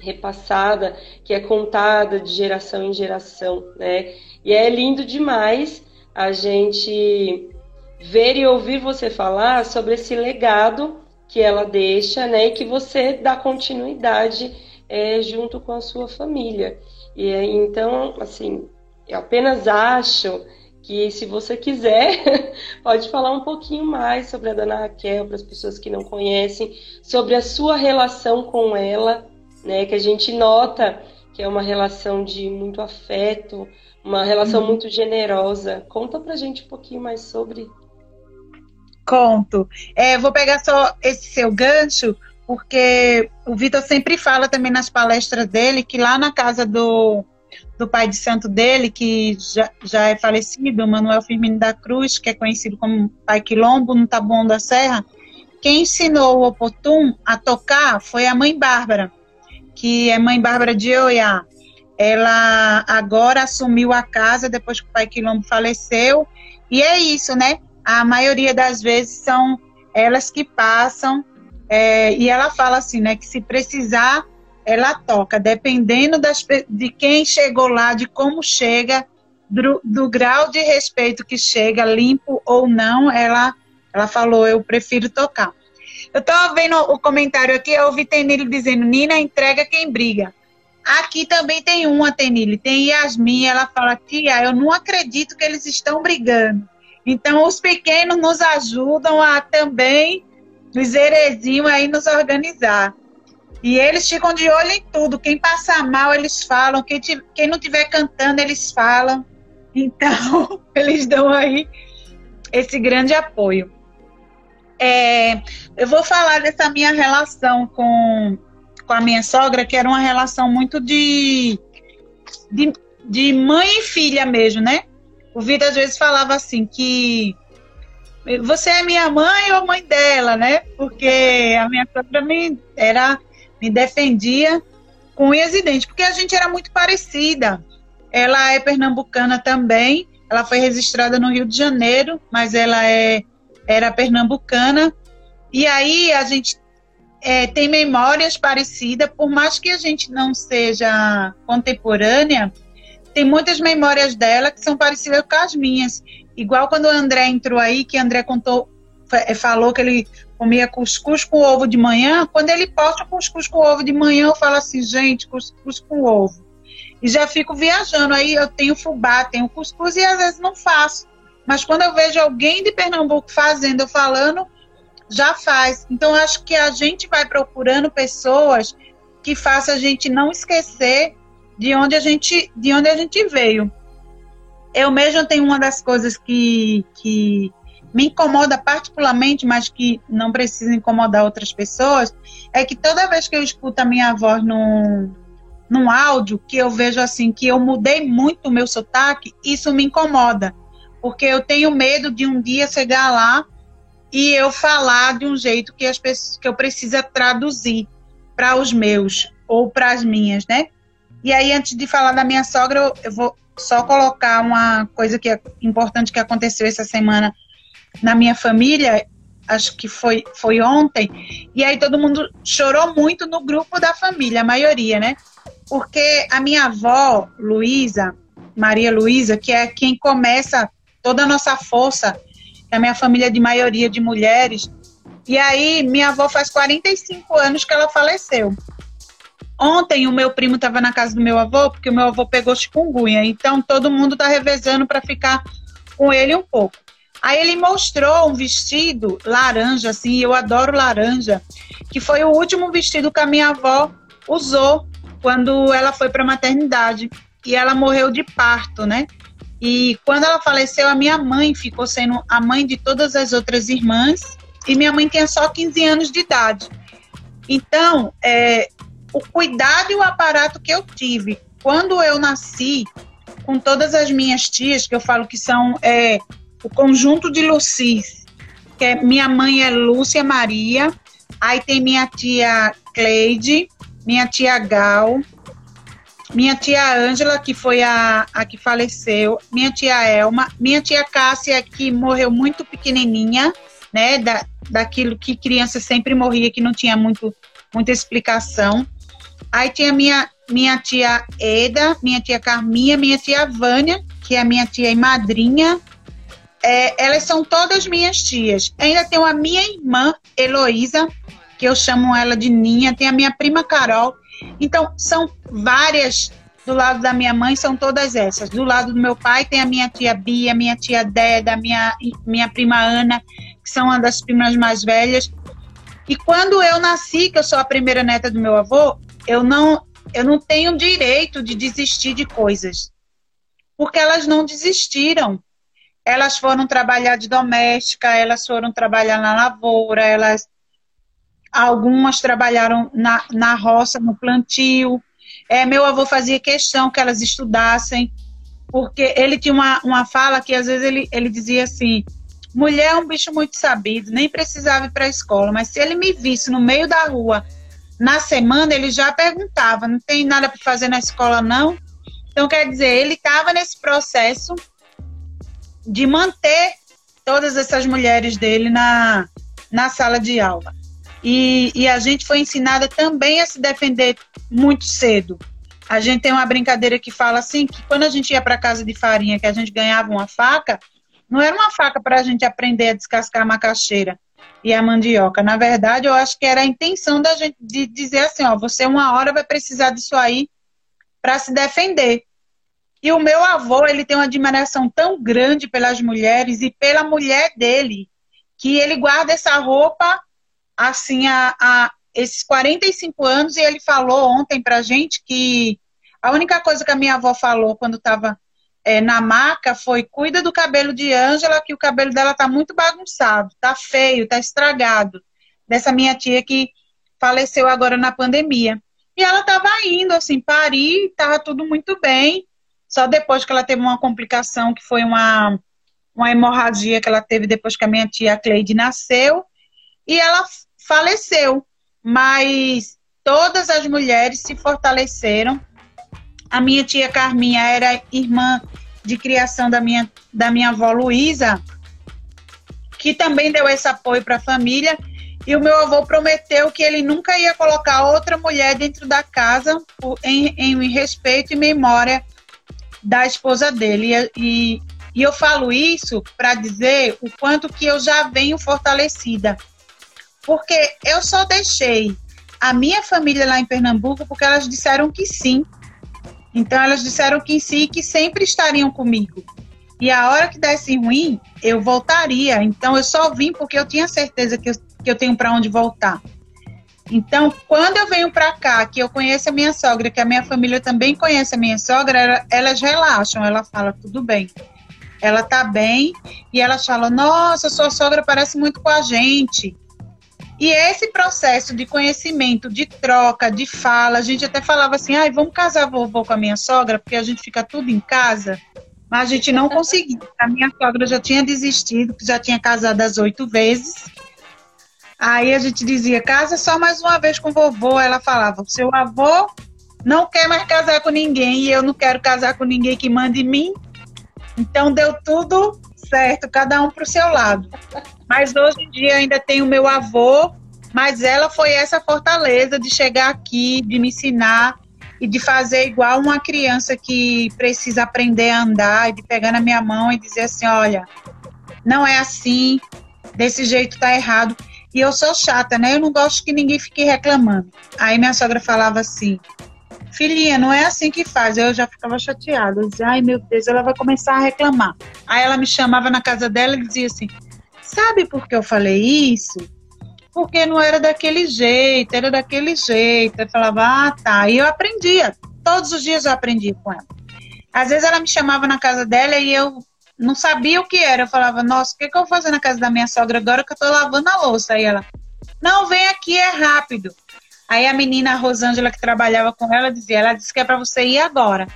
repassada, que é contada de geração em geração, né? E é lindo demais a gente ver e ouvir você falar sobre esse legado que ela deixa, né, e que você dá continuidade é, junto com a sua família. E então, assim, eu apenas acho que se você quiser, pode falar um pouquinho mais sobre a Dona Raquel para as pessoas que não conhecem, sobre a sua relação com ela, né, que a gente nota que é uma relação de muito afeto, uma relação uhum. muito generosa. Conta pra gente um pouquinho mais sobre Conto. É, vou pegar só esse seu gancho, porque o Vitor sempre fala também nas palestras dele que lá na casa do, do pai de santo dele, que já, já é falecido, Manuel Firmino da Cruz, que é conhecido como Pai Quilombo, no Taboão da Serra, quem ensinou o Opotum a tocar foi a mãe Bárbara, que é mãe Bárbara de Oiá. Ela agora assumiu a casa depois que o pai Quilombo faleceu, e é isso, né? a maioria das vezes são elas que passam, é, e ela fala assim, né, que se precisar, ela toca, dependendo das, de quem chegou lá, de como chega, do, do grau de respeito que chega, limpo ou não, ela, ela falou, eu prefiro tocar. Eu estava vendo o comentário aqui, eu ouvi Tenille dizendo, Nina entrega quem briga. Aqui também tem uma, Tenille, tem Yasmin, ela fala, tia, eu não acredito que eles estão brigando. Então, os pequenos nos ajudam a também, os herezinhos, aí nos organizar. E eles ficam de olho em tudo. Quem passa mal, eles falam. Quem, quem não estiver cantando, eles falam. Então, eles dão aí esse grande apoio. É, eu vou falar dessa minha relação com, com a minha sogra, que era uma relação muito de, de, de mãe e filha mesmo, né? O Vitor às vezes falava assim que você é minha mãe ou mãe dela, né? Porque a minha sogra me, era, me defendia com unhas e dentes, porque a gente era muito parecida. Ela é pernambucana também, ela foi registrada no Rio de Janeiro, mas ela é, era pernambucana. E aí a gente é, tem memórias parecidas, por mais que a gente não seja contemporânea, tem muitas memórias dela que são parecidas com as minhas. Igual quando o André entrou aí, que o André contou, falou que ele comia cuscuz com ovo de manhã. Quando ele posta cuscuz com ovo de manhã, eu falo assim, gente, cuscuz com ovo. E já fico viajando. Aí eu tenho fubá, tenho cuscuz e às vezes não faço. Mas quando eu vejo alguém de Pernambuco fazendo, eu falando, já faz. Então acho que a gente vai procurando pessoas que façam a gente não esquecer de onde a gente, de onde a gente veio. Eu mesmo tenho uma das coisas que, que me incomoda particularmente, mas que não precisa incomodar outras pessoas, é que toda vez que eu escuto a minha voz num, num áudio, que eu vejo assim, que eu mudei muito o meu sotaque, isso me incomoda. Porque eu tenho medo de um dia chegar lá e eu falar de um jeito que as pessoas que eu precisa traduzir para os meus ou para as minhas, né? E aí, antes de falar da minha sogra, eu vou só colocar uma coisa que é importante que aconteceu essa semana na minha família, acho que foi, foi ontem, e aí todo mundo chorou muito no grupo da família, a maioria, né? Porque a minha avó, Luísa, Maria Luísa, que é quem começa toda a nossa força, é a minha família de maioria de mulheres, e aí minha avó faz 45 anos que ela faleceu. Ontem o meu primo estava na casa do meu avô, porque o meu avô pegou chikungunya. Então todo mundo está revezando para ficar com ele um pouco. Aí ele mostrou um vestido laranja, assim, eu adoro laranja, que foi o último vestido que a minha avó usou quando ela foi para a maternidade. E ela morreu de parto, né? E quando ela faleceu, a minha mãe ficou sendo a mãe de todas as outras irmãs, e minha mãe tinha só 15 anos de idade. Então, é, o cuidado e o aparato que eu tive quando eu nasci, com todas as minhas tias, que eu falo que são é, o conjunto de Lucis, que é, minha mãe é Lúcia Maria, aí tem minha tia Cleide, minha tia Gal, minha tia Ângela, que foi a, a que faleceu, minha tia Elma, minha tia Cássia, que morreu muito pequenininha, né, da, daquilo que criança sempre morria, que não tinha muito, muita explicação. Aí tinha minha, minha tia Eda, minha tia Carminha, minha tia Vânia, que é minha tia e madrinha. É, elas são todas minhas tias. Ainda tenho a minha irmã, Heloísa, que eu chamo ela de Ninha, tem a minha prima Carol. Então, são várias do lado da minha mãe, são todas essas. Do lado do meu pai tem a minha tia Bia, minha tia Deda, minha, minha prima Ana, que são uma das primas mais velhas. E quando eu nasci, que eu sou a primeira neta do meu avô, eu não, eu não tenho direito de desistir de coisas. Porque elas não desistiram. Elas foram trabalhar de doméstica, elas foram trabalhar na lavoura, elas algumas trabalharam na, na roça, no plantio. É, meu avô fazia questão que elas estudassem, porque ele tinha uma, uma fala que às vezes ele, ele dizia assim: mulher é um bicho muito sabido, nem precisava ir para a escola, mas se ele me visse no meio da rua na semana, ele já perguntava: não tem nada para fazer na escola, não? Então, quer dizer, ele estava nesse processo de manter todas essas mulheres dele na, na sala de aula. E, e a gente foi ensinada também a se defender muito cedo. A gente tem uma brincadeira que fala assim que quando a gente ia para casa de farinha, que a gente ganhava uma faca, não era uma faca para a gente aprender a descascar a macaxeira e a mandioca. Na verdade, eu acho que era a intenção da gente de dizer assim, ó, você uma hora vai precisar disso aí para se defender. E o meu avô, ele tem uma admiração tão grande pelas mulheres e pela mulher dele, que ele guarda essa roupa assim a, a esses 45 anos e ele falou ontem pra gente que a única coisa que a minha avó falou quando estava é, na maca foi cuida do cabelo de Ângela, que o cabelo dela tá muito bagunçado, tá feio, tá estragado. Dessa minha tia que faleceu agora na pandemia. E ela tava indo, assim, parir, tava tudo muito bem. Só depois que ela teve uma complicação, que foi uma, uma hemorragia que ela teve depois que a minha tia Cleide nasceu. E ela faleceu, mas todas as mulheres se fortaleceram. A minha tia Carminha era irmã de criação da minha, da minha avó Luísa, que também deu esse apoio para a família. E o meu avô prometeu que ele nunca ia colocar outra mulher dentro da casa em, em respeito e memória da esposa dele. E, e eu falo isso para dizer o quanto que eu já venho fortalecida porque eu só deixei a minha família lá em Pernambuco porque elas disseram que sim. Então elas disseram que sim, que sempre estariam comigo. E a hora que desse ruim, eu voltaria. Então eu só vim porque eu tinha certeza que eu, que eu tenho para onde voltar. Então, quando eu venho para cá, que eu conheço a minha sogra, que a minha família também conhece a minha sogra, elas relaxam, ela fala tudo bem. Ela tá bem e elas falam: "Nossa, sua sogra parece muito com a gente". E esse processo de conhecimento, de troca, de fala, a gente até falava assim, ai, vamos casar vovô com a minha sogra, porque a gente fica tudo em casa. Mas a gente não conseguia. A minha sogra já tinha desistido, já tinha casado as oito vezes. Aí a gente dizia, casa só mais uma vez com vovô. Ela falava, seu avô não quer mais casar com ninguém e eu não quero casar com ninguém que mande em mim. Então deu tudo certo, cada um para o seu lado. Mas hoje em dia ainda tenho meu avô, mas ela foi essa fortaleza de chegar aqui, de me ensinar e de fazer igual uma criança que precisa aprender a andar e de pegar na minha mão e dizer assim, olha, não é assim, desse jeito tá errado. E eu sou chata, né? Eu não gosto que ninguém fique reclamando. Aí minha sogra falava assim: filhinha, não é assim que faz. Eu já ficava chateada. Eu dizia, ai meu Deus, ela vai começar a reclamar. Aí ela me chamava na casa dela e dizia assim: Sabe por que eu falei isso? Porque não era daquele jeito, era daquele jeito. Eu falava, ah, tá. E eu aprendia. Todos os dias eu aprendia com ela. Às vezes ela me chamava na casa dela e eu não sabia o que era. Eu falava, nossa, o que, que eu vou fazer na casa da minha sogra agora que eu tô lavando a louça? Aí ela, não, vem aqui, é rápido. Aí a menina, a Rosângela, que trabalhava com ela, dizia, ela disse que é para você ir agora.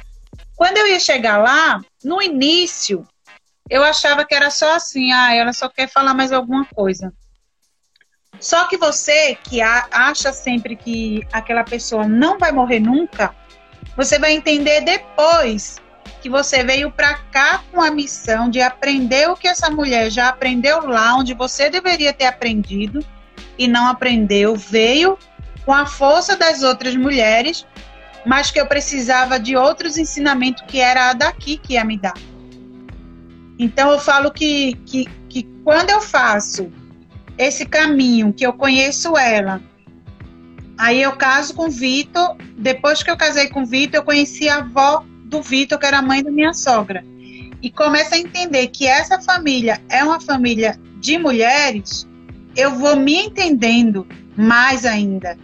Quando eu ia chegar lá, no início, eu achava que era só assim, ah, ela só quer falar mais alguma coisa. Só que você que acha sempre que aquela pessoa não vai morrer nunca, você vai entender depois que você veio para cá com a missão de aprender o que essa mulher já aprendeu lá, onde você deveria ter aprendido e não aprendeu, veio com a força das outras mulheres, mas que eu precisava de outros ensinamentos que era a daqui que ia me dar. Então eu falo que, que, que quando eu faço esse caminho, que eu conheço ela, aí eu caso com o Vitor, depois que eu casei com o Vitor, eu conheci a avó do Vitor, que era mãe da minha sogra. E começo a entender que essa família é uma família de mulheres, eu vou me entendendo mais ainda.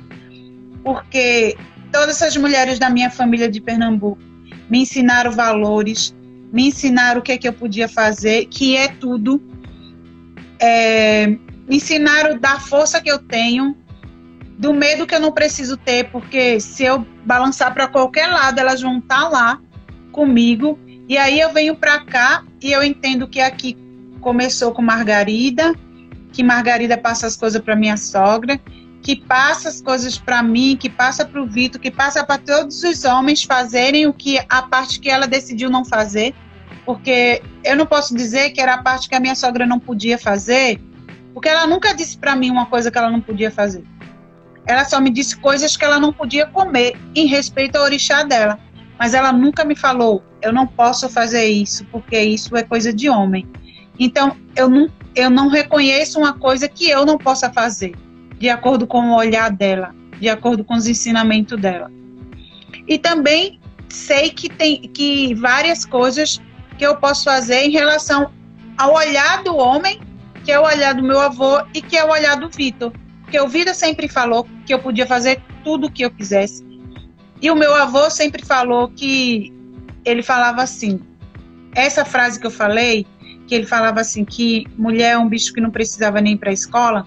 Porque todas essas mulheres da minha família de Pernambuco me ensinaram valores, me ensinaram o que é que eu podia fazer, que é tudo. É, me ensinaram da força que eu tenho, do medo que eu não preciso ter, porque se eu balançar para qualquer lado, elas vão estar tá lá comigo. E aí eu venho para cá e eu entendo que aqui começou com Margarida, que Margarida passa as coisas para minha sogra, que passa as coisas para mim, que passa para o Vitor, que passa para todos os homens fazerem o que a parte que ela decidiu não fazer, porque eu não posso dizer que era a parte que a minha sogra não podia fazer, porque ela nunca disse para mim uma coisa que ela não podia fazer. Ela só me disse coisas que ela não podia comer em respeito ao orixá dela mas ela nunca me falou, eu não posso fazer isso, porque isso é coisa de homem. Então, eu não, eu não reconheço uma coisa que eu não possa fazer, de acordo com o olhar dela, de acordo com os ensinamentos dela. E também sei que tem que várias coisas que eu posso fazer em relação ao olhar do homem, que é o olhar do meu avô e que é o olhar do Vitor. Porque o Vitor sempre falou que eu podia fazer tudo o que eu quisesse, e o meu avô sempre falou que ele falava assim, essa frase que eu falei, que ele falava assim que mulher é um bicho que não precisava nem para a escola,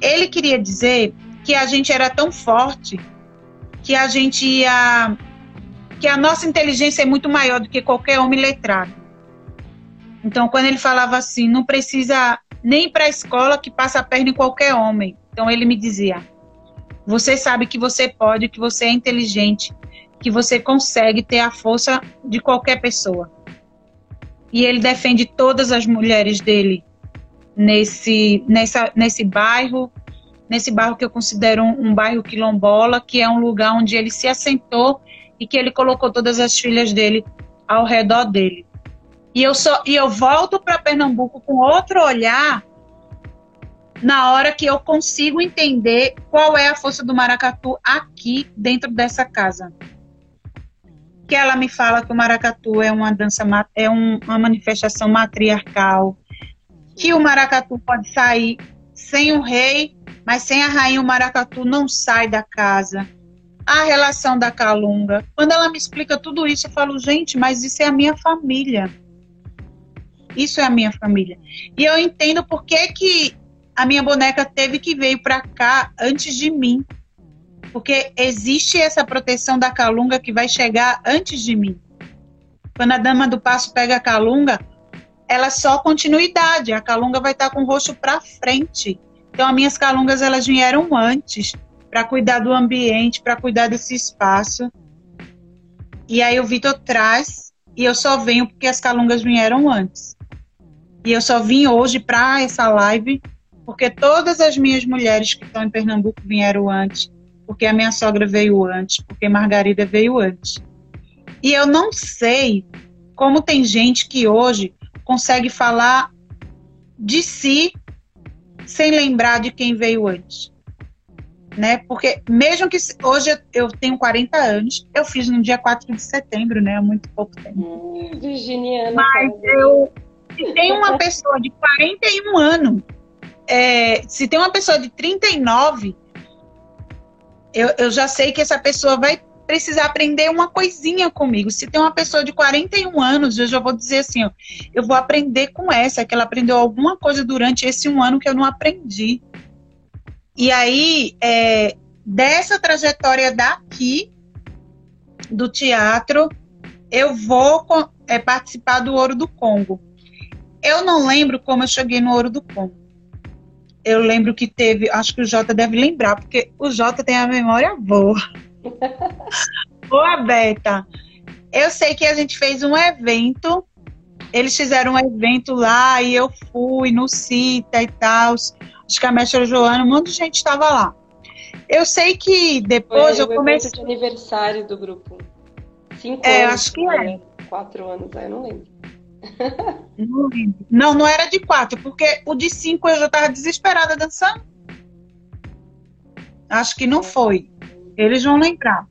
ele queria dizer que a gente era tão forte que a gente ia que a nossa inteligência é muito maior do que qualquer homem letrado. Então, quando ele falava assim, não precisa nem para a escola que passa a perna em qualquer homem. Então, ele me dizia: você sabe que você pode, que você é inteligente, que você consegue ter a força de qualquer pessoa. E ele defende todas as mulheres dele nesse, nessa, nesse bairro, nesse bairro que eu considero um, um bairro quilombola, que é um lugar onde ele se assentou e que ele colocou todas as filhas dele ao redor dele. E eu, só, e eu volto para Pernambuco com outro olhar na hora que eu consigo entender qual é a força do maracatu aqui dentro dessa casa. Que ela me fala que o maracatu é uma dança, é um, uma manifestação matriarcal, que o maracatu pode sair sem o rei, mas sem a rainha o maracatu não sai da casa. A relação da calunga. Quando ela me explica tudo isso, eu falo, gente, mas isso é a minha família. Isso é a minha família. E eu entendo por que, que a minha boneca teve que vir para cá antes de mim. Porque existe essa proteção da calunga que vai chegar antes de mim. Quando a dama do passo pega a calunga, ela é só continuidade. A calunga vai estar com o rosto para frente. Então, as minhas calungas elas vieram antes para cuidar do ambiente, para cuidar desse espaço. E aí o Vitor traz e eu só venho porque as calungas vieram antes. E eu só vim hoje para essa live porque todas as minhas mulheres que estão em Pernambuco vieram antes, porque a minha sogra veio antes, porque Margarida veio antes. E eu não sei como tem gente que hoje consegue falar de si sem lembrar de quem veio antes. né? Porque mesmo que hoje eu tenho 40 anos, eu fiz no dia 4 de setembro, né? Há muito pouco tempo. Hum, Virginiana. Mas eu se tem uma pessoa de 41 anos, é, se tem uma pessoa de 39, eu, eu já sei que essa pessoa vai precisar aprender uma coisinha comigo. Se tem uma pessoa de 41 anos, eu já vou dizer assim, ó, eu vou aprender com essa, que ela aprendeu alguma coisa durante esse um ano que eu não aprendi. E aí, é, dessa trajetória daqui, do teatro, eu vou é, participar do Ouro do Congo. Eu não lembro como eu cheguei no Ouro do Congo. Eu lembro que teve, acho que o Jota deve lembrar, porque o Jota tem a memória boa. boa, Beta. Eu sei que a gente fez um evento, eles fizeram um evento lá e eu fui no CITA e tal. Acho que a mestra Joana, um monte de gente estava lá. Eu sei que depois Foi eu comecei. de aniversário do grupo. Cinco é, anos. acho que é. Quatro anos, eu não lembro. Não não era de quatro, porque o de cinco eu já estava desesperada dançando. Acho que não foi. Eles vão lembrar.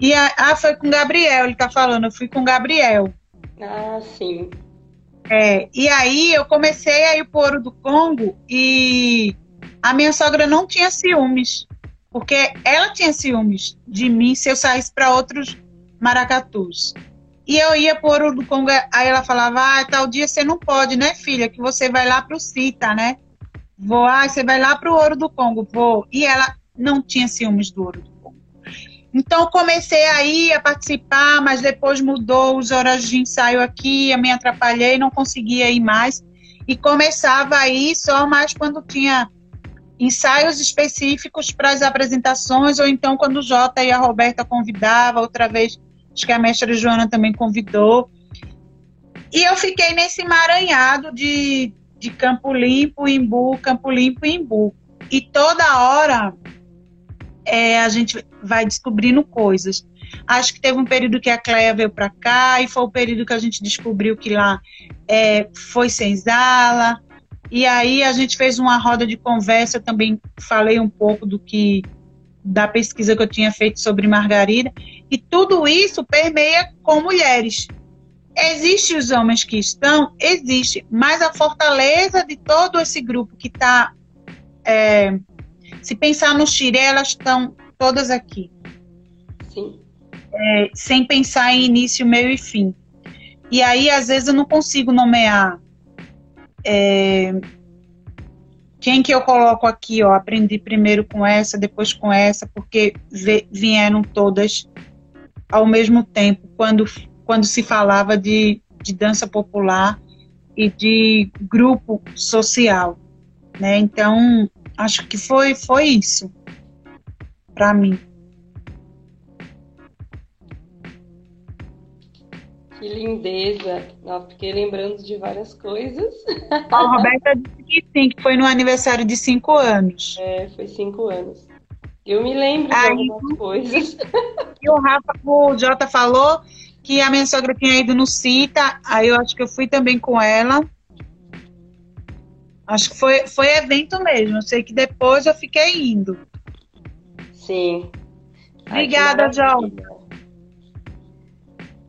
E a, ah, foi com o Gabriel, ele tá falando, eu fui com o Gabriel. Ah, sim. É, e aí eu comecei a ir pro Ouro do Congo e a minha sogra não tinha ciúmes, porque ela tinha ciúmes de mim se eu saísse para outros maracatus. E eu ia por o do Congo, aí ela falava, ah, tal dia você não pode, né, filha? Que você vai lá pro CITA, né? Vou, ah, você vai lá pro Ouro do Congo, vou. E ela não tinha ciúmes do Ouro do Congo. Então comecei aí a participar, mas depois mudou os horários de ensaio aqui, eu me atrapalhei, não conseguia ir mais. E começava aí só mais quando tinha ensaios específicos para as apresentações, ou então quando o Jota e a Roberta convidava, outra vez acho que a mestra Joana também convidou. E eu fiquei nesse emaranhado de, de Campo Limpo, Imbu, Campo Limpo e Imbu. E toda hora é, a gente vai descobrindo coisas. Acho que teve um período que a Cleia veio para cá e foi o período que a gente descobriu que lá é, foi senzala. E aí a gente fez uma roda de conversa, também falei um pouco do que da pesquisa que eu tinha feito sobre Margarida, e tudo isso permeia com mulheres. Existem os homens que estão? Existe, mas a fortaleza de todo esse grupo que está. É, se pensar no Xiré, elas estão todas aqui. Sim. É, sem pensar em início, meio e fim. E aí, às vezes, eu não consigo nomear. É, quem que eu coloco aqui, ó, aprendi primeiro com essa, depois com essa, porque vieram todas ao mesmo tempo, quando, quando se falava de, de dança popular e de grupo social, né? Então, acho que foi, foi isso para mim. Que lindeza! Nossa, fiquei lembrando de várias coisas. A Roberta disse que sim, que foi no aniversário de cinco anos. É, foi cinco anos. Eu me lembro de Aí, algumas coisas. E o Rafa, o Jota falou que a minha sogra tinha ido no CITA, aí eu acho que eu fui também com ela. Acho que foi, foi evento mesmo. Eu sei que depois eu fiquei indo. Sim. Obrigada, Jota.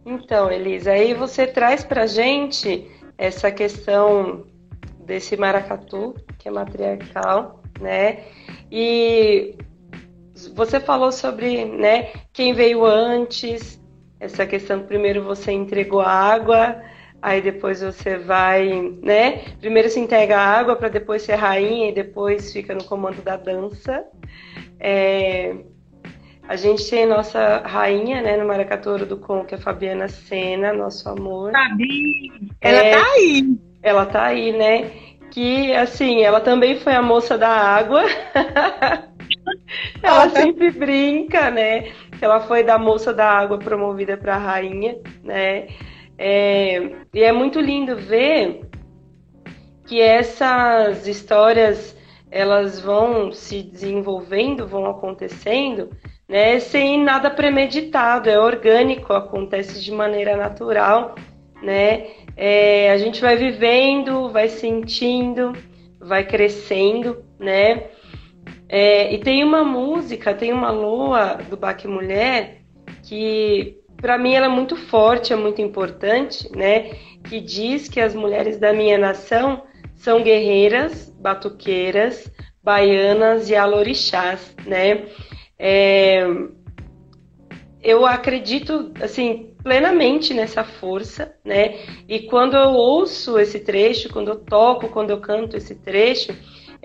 Então, Elisa, aí você traz para gente essa questão desse maracatu, que é matriarcal, né? E você falou sobre, né, quem veio antes, essa questão primeiro você entregou a água, aí depois você vai, né? Primeiro se entrega a água para depois ser rainha e depois fica no comando da dança. É, a gente tem nossa rainha, né, no Maracatouro do Com, que é a Fabiana Sena, nosso amor. Sabi, ela é, tá aí. Ela tá aí, né? Que, assim, ela também foi a moça da água. ela sempre brinca, né? Ela foi da moça da água promovida para rainha, né? É, e é muito lindo ver que essas histórias elas vão se desenvolvendo, vão acontecendo né, sem nada premeditado, é orgânico, acontece de maneira natural, né? É, a gente vai vivendo, vai sentindo, vai crescendo, né? É, e tem uma música, tem uma lua do Baque Mulher que para mim ela é muito forte, é muito importante, né? Que diz que as mulheres da minha nação são guerreiras, batuqueiras, baianas e alorixás, né? É, eu acredito, assim, plenamente nessa força, né? E quando eu ouço esse trecho, quando eu toco, quando eu canto esse trecho,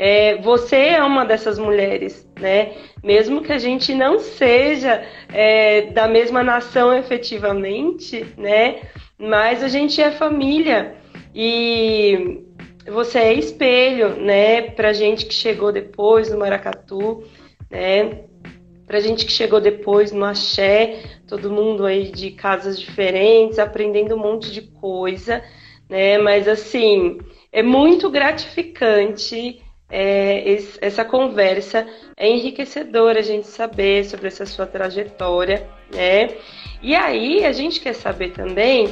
é, você é uma dessas mulheres, né? Mesmo que a gente não seja é, da mesma nação efetivamente, né? Mas a gente é família e você é espelho, né? Pra gente que chegou depois no Maracatu, né? Pra gente que chegou depois no Axé, todo mundo aí de casas diferentes, aprendendo um monte de coisa, né? Mas assim, é muito gratificante é, esse, essa conversa. É enriquecedora a gente saber sobre essa sua trajetória, né? E aí a gente quer saber também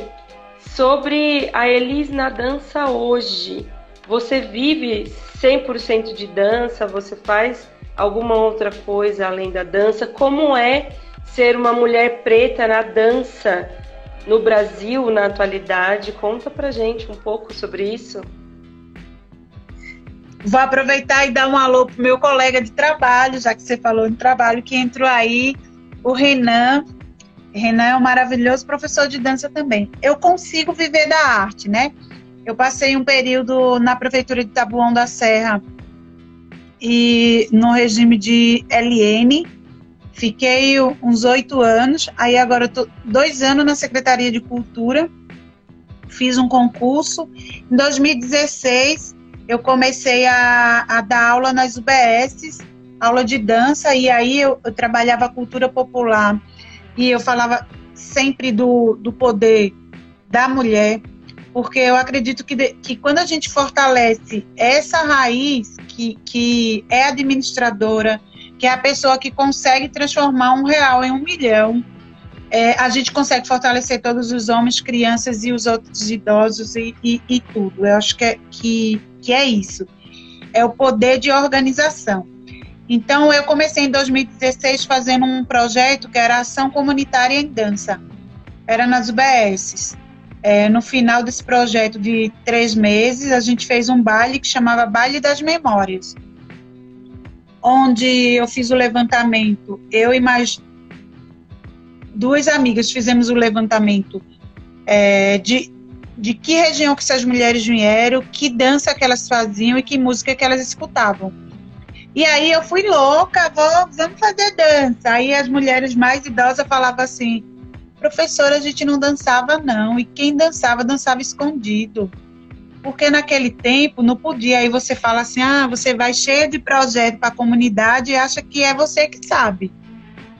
sobre a Elis na dança hoje. Você vive 100% de dança? Você faz alguma outra coisa além da dança? Como é ser uma mulher preta na dança no Brasil na atualidade? Conta pra gente um pouco sobre isso. Vou aproveitar e dar um alô pro meu colega de trabalho, já que você falou em trabalho, que entrou aí, o Renan. Renan é um maravilhoso professor de dança também. Eu consigo viver da arte, né? Eu passei um período na prefeitura de Tabuão da Serra e no regime de LN. Fiquei uns oito anos. Aí agora eu tô dois anos na Secretaria de Cultura. Fiz um concurso. Em 2016 eu comecei a, a dar aula nas UBSs, aula de dança, e aí eu, eu trabalhava cultura popular e eu falava sempre do, do poder da mulher, porque eu acredito que, de, que quando a gente fortalece essa raiz que, que é administradora, que é a pessoa que consegue transformar um real em um milhão, é, a gente consegue fortalecer todos os homens, crianças e os outros idosos e, e, e tudo. Eu acho que é, que que é isso? É o poder de organização. Então, eu comecei em 2016 fazendo um projeto que era Ação Comunitária em Dança. Era nas UBSs. É, no final desse projeto de três meses, a gente fez um baile que chamava Baile das Memórias, onde eu fiz o levantamento. Eu e mais duas amigas fizemos o levantamento é, de de que região que essas mulheres vieram, que dança que elas faziam e que música que elas escutavam. E aí eu fui louca, vou, vamos fazer dança. Aí as mulheres mais idosas falavam assim, professora, a gente não dançava não, e quem dançava, dançava escondido. Porque naquele tempo não podia, aí você fala assim, ah, você vai cheia de projeto para a comunidade e acha que é você que sabe.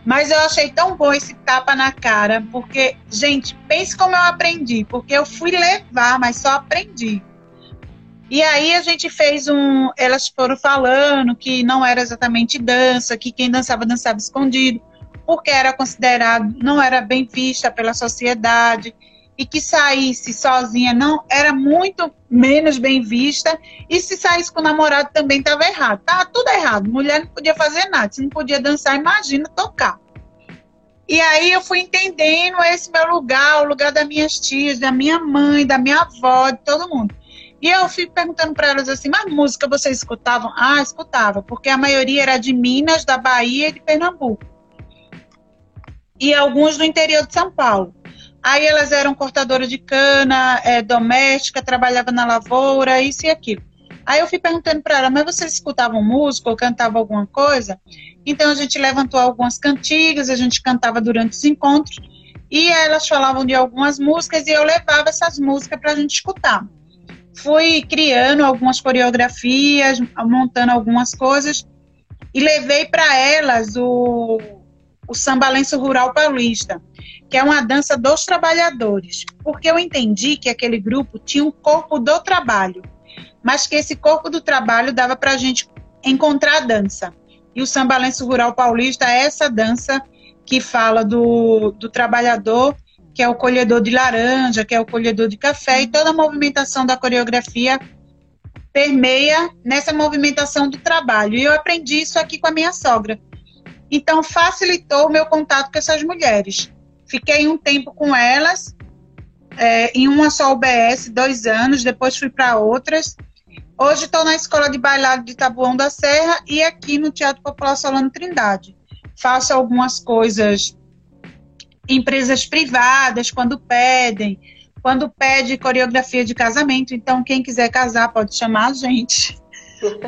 Mas eu achei tão bom esse tapa na cara, porque, gente, pense como eu aprendi, porque eu fui levar, mas só aprendi. E aí a gente fez um. Elas foram falando que não era exatamente dança, que quem dançava, dançava escondido, porque era considerado, não era bem vista pela sociedade, e que saísse sozinha não era muito menos bem vista, e se saísse com o namorado também estava errado. Estava tudo errado. Mulher não podia fazer nada. Se não podia dançar, imagina tocar. E aí eu fui entendendo esse meu lugar, o lugar das minhas tias, da minha mãe, da minha avó, de todo mundo. E eu fui perguntando para elas assim: mas música vocês escutavam? Ah, escutava, porque a maioria era de Minas, da Bahia e de Pernambuco. E alguns do interior de São Paulo. Aí elas eram cortadoras de cana, é, doméstica, trabalhava na lavoura, isso e aquilo. Aí eu fui perguntando para ela, mas vocês escutavam música ou cantavam alguma coisa? Então a gente levantou algumas cantigas, a gente cantava durante os encontros e elas falavam de algumas músicas e eu levava essas músicas para a gente escutar. Fui criando algumas coreografias, montando algumas coisas e levei para elas o, o sambalenço rural paulista, que é uma dança dos trabalhadores, porque eu entendi que aquele grupo tinha um corpo do trabalho mas que esse corpo do trabalho dava para a gente encontrar a dança. E o sambalenço rural paulista é essa dança que fala do, do trabalhador, que é o colhedor de laranja, que é o colhedor de café, e toda a movimentação da coreografia permeia nessa movimentação do trabalho. E eu aprendi isso aqui com a minha sogra. Então, facilitou o meu contato com essas mulheres. Fiquei um tempo com elas, é, em uma só UBS, dois anos, depois fui para outras. Hoje estou na Escola de Bailado de Tabuão da Serra e aqui no Teatro Popular Solano Trindade. Faço algumas coisas, empresas privadas, quando pedem, quando pede coreografia de casamento. Então, quem quiser casar pode chamar a gente.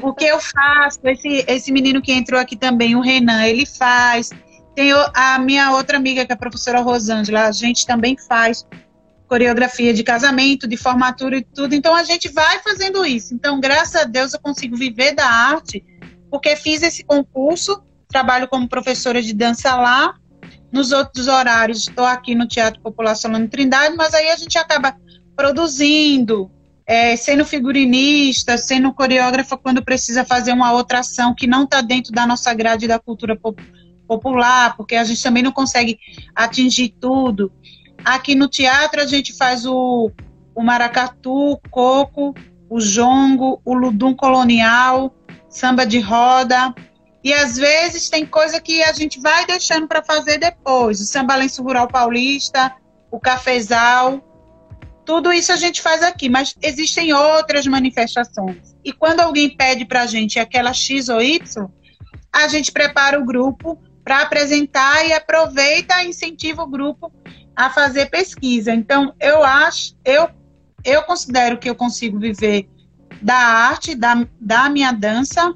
O que eu faço? Esse, esse menino que entrou aqui também, o Renan, ele faz. Tem a minha outra amiga, que é a professora Rosângela, a gente também faz coreografia de casamento, de formatura e tudo. Então a gente vai fazendo isso. Então, graças a Deus, eu consigo viver da arte, porque fiz esse concurso, trabalho como professora de dança lá. Nos outros horários, estou aqui no Teatro Popular Solano Trindade, mas aí a gente acaba produzindo, é, sendo figurinista, sendo coreógrafa quando precisa fazer uma outra ação que não está dentro da nossa grade da cultura pop popular, porque a gente também não consegue atingir tudo. Aqui no teatro a gente faz o, o maracatu, o coco, o jongo, o ludum colonial, samba de roda. E às vezes tem coisa que a gente vai deixando para fazer depois. O samba lenço rural paulista, o cafezal, tudo isso a gente faz aqui, mas existem outras manifestações. E quando alguém pede para a gente aquela X ou Y, a gente prepara o grupo para apresentar e aproveita e incentiva o grupo a fazer pesquisa. Então, eu acho, eu, eu considero que eu consigo viver da arte, da, da minha dança,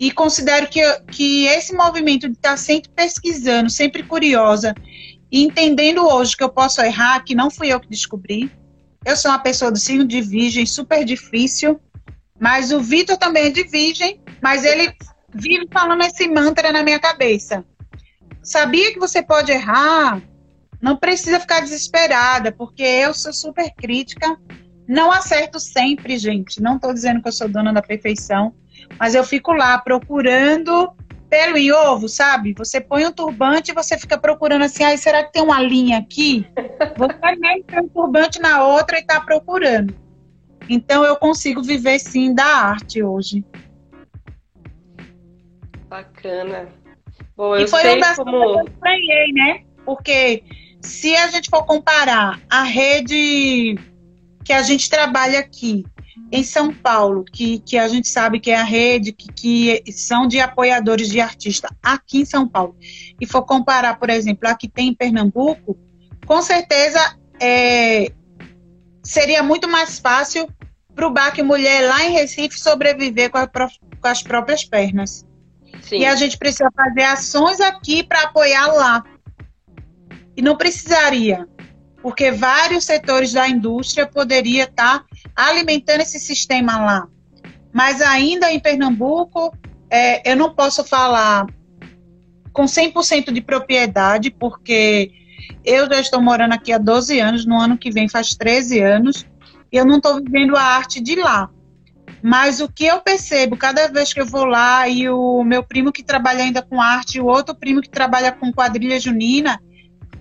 e considero que, que esse movimento de estar sempre pesquisando, sempre curiosa, e entendendo hoje que eu posso errar, que não fui eu que descobri. Eu sou uma pessoa do signo de virgem, super difícil, mas o Vitor também é de virgem, mas ele vive falando esse mantra na minha cabeça. Sabia que você pode errar? Não precisa ficar desesperada, porque eu sou super crítica. Não acerto sempre, gente. Não estou dizendo que eu sou dona da perfeição, mas eu fico lá procurando pelo em ovo, sabe? Você põe um turbante e você fica procurando assim, ai, será que tem uma linha aqui? Você mete um turbante na outra e está procurando. Então eu consigo viver sim da arte hoje. Bacana. Bom, e foi sei um das como... coisas que eu estranhei, né? Porque se a gente for comparar a rede que a gente trabalha aqui em São Paulo, que, que a gente sabe que é a rede que, que são de apoiadores de artista aqui em São Paulo, e for comparar, por exemplo, a que tem em Pernambuco, com certeza é, seria muito mais fácil para o Baque Mulher lá em Recife sobreviver com, a, com as próprias pernas. Sim. E a gente precisa fazer ações aqui para apoiar lá. E não precisaria, porque vários setores da indústria poderiam estar tá alimentando esse sistema lá. Mas ainda em Pernambuco, é, eu não posso falar com 100% de propriedade, porque eu já estou morando aqui há 12 anos, no ano que vem faz 13 anos, e eu não estou vivendo a arte de lá. Mas o que eu percebo cada vez que eu vou lá e o meu primo que trabalha ainda com arte o outro primo que trabalha com quadrilha junina,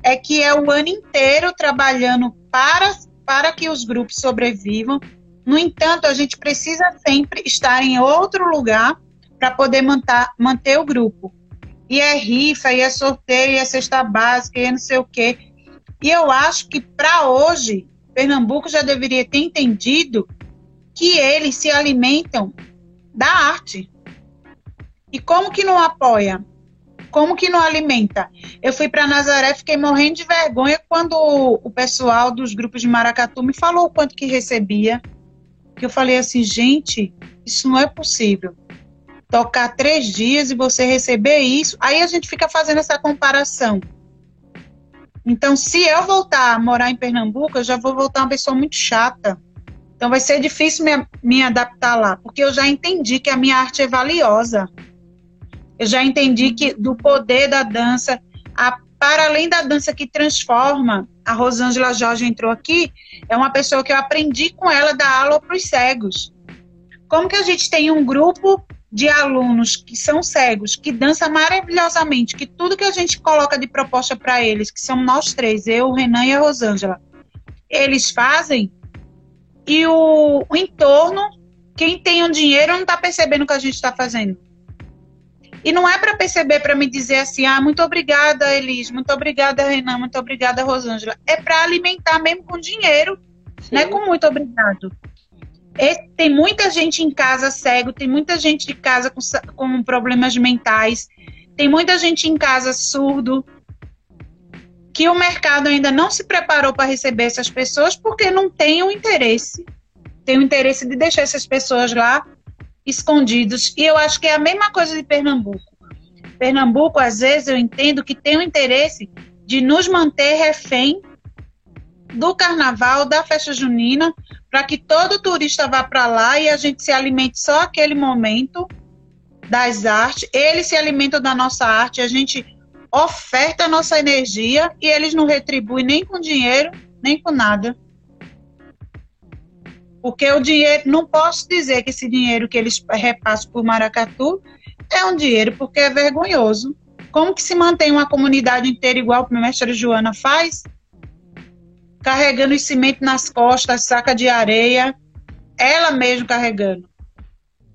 é que é o ano inteiro trabalhando para, para que os grupos sobrevivam. No entanto, a gente precisa sempre estar em outro lugar para poder manter, manter o grupo. E é rifa, e é sorteio, e é cesta básica, e é não sei o quê. E eu acho que para hoje, Pernambuco já deveria ter entendido que eles se alimentam da arte. E como que não apoia? Como que não alimenta? Eu fui para Nazaré, fiquei morrendo de vergonha quando o pessoal dos grupos de Maracatu me falou o quanto que recebia. Que eu falei assim, gente, isso não é possível. Tocar três dias e você receber isso. Aí a gente fica fazendo essa comparação. Então, se eu voltar a morar em Pernambuco, eu já vou voltar uma pessoa muito chata. Então vai ser difícil me, me adaptar lá, porque eu já entendi que a minha arte é valiosa. Eu já entendi que do poder da dança, a, para além da dança que transforma, a Rosângela Jorge entrou aqui, é uma pessoa que eu aprendi com ela da aula para os cegos. Como que a gente tem um grupo de alunos que são cegos, que dança maravilhosamente, que tudo que a gente coloca de proposta para eles, que são nós três, eu, o Renan e a Rosângela, eles fazem, e o, o entorno Quem tem um dinheiro não está percebendo o que a gente está fazendo. E não é para perceber, para me dizer assim, ah, muito obrigada, Elis, muito obrigada, Renan, muito obrigada, Rosângela. É para alimentar mesmo com dinheiro, Sim. não é com muito obrigado. Esse, tem muita gente em casa cego, tem muita gente de casa com, com problemas mentais, tem muita gente em casa surdo, que o mercado ainda não se preparou para receber essas pessoas porque não tem o interesse. Tem o interesse de deixar essas pessoas lá escondidos. E eu acho que é a mesma coisa de Pernambuco. Pernambuco, às vezes, eu entendo que tem o interesse de nos manter refém do carnaval, da festa junina, para que todo turista vá para lá e a gente se alimente só aquele momento das artes. Eles se alimentam da nossa arte, a gente oferta a nossa energia e eles não retribuem nem com dinheiro, nem com nada. Porque o dinheiro, não posso dizer que esse dinheiro que eles repassam por Maracatu é um dinheiro, porque é vergonhoso. Como que se mantém uma comunidade inteira igual a mestra Joana faz? Carregando o cimento nas costas, saca de areia, ela mesma carregando.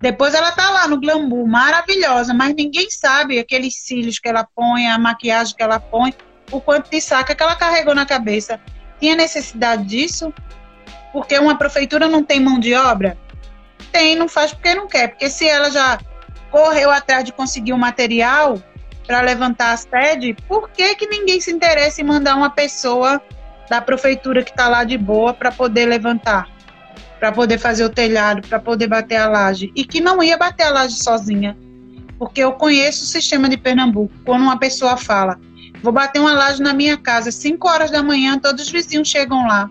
Depois ela tá lá no glamour, maravilhosa, mas ninguém sabe aqueles cílios que ela põe, a maquiagem que ela põe, o quanto de saca que ela carregou na cabeça. Tinha necessidade disso? Porque uma prefeitura não tem mão de obra? Tem, não faz porque não quer. Porque se ela já correu atrás de conseguir o um material para levantar a sede, por que, que ninguém se interessa em mandar uma pessoa da prefeitura que está lá de boa para poder levantar? Para poder fazer o telhado, para poder bater a laje, e que não ia bater a laje sozinha, porque eu conheço o sistema de Pernambuco. Quando uma pessoa fala, vou bater uma laje na minha casa, 5 horas da manhã, todos os vizinhos chegam lá.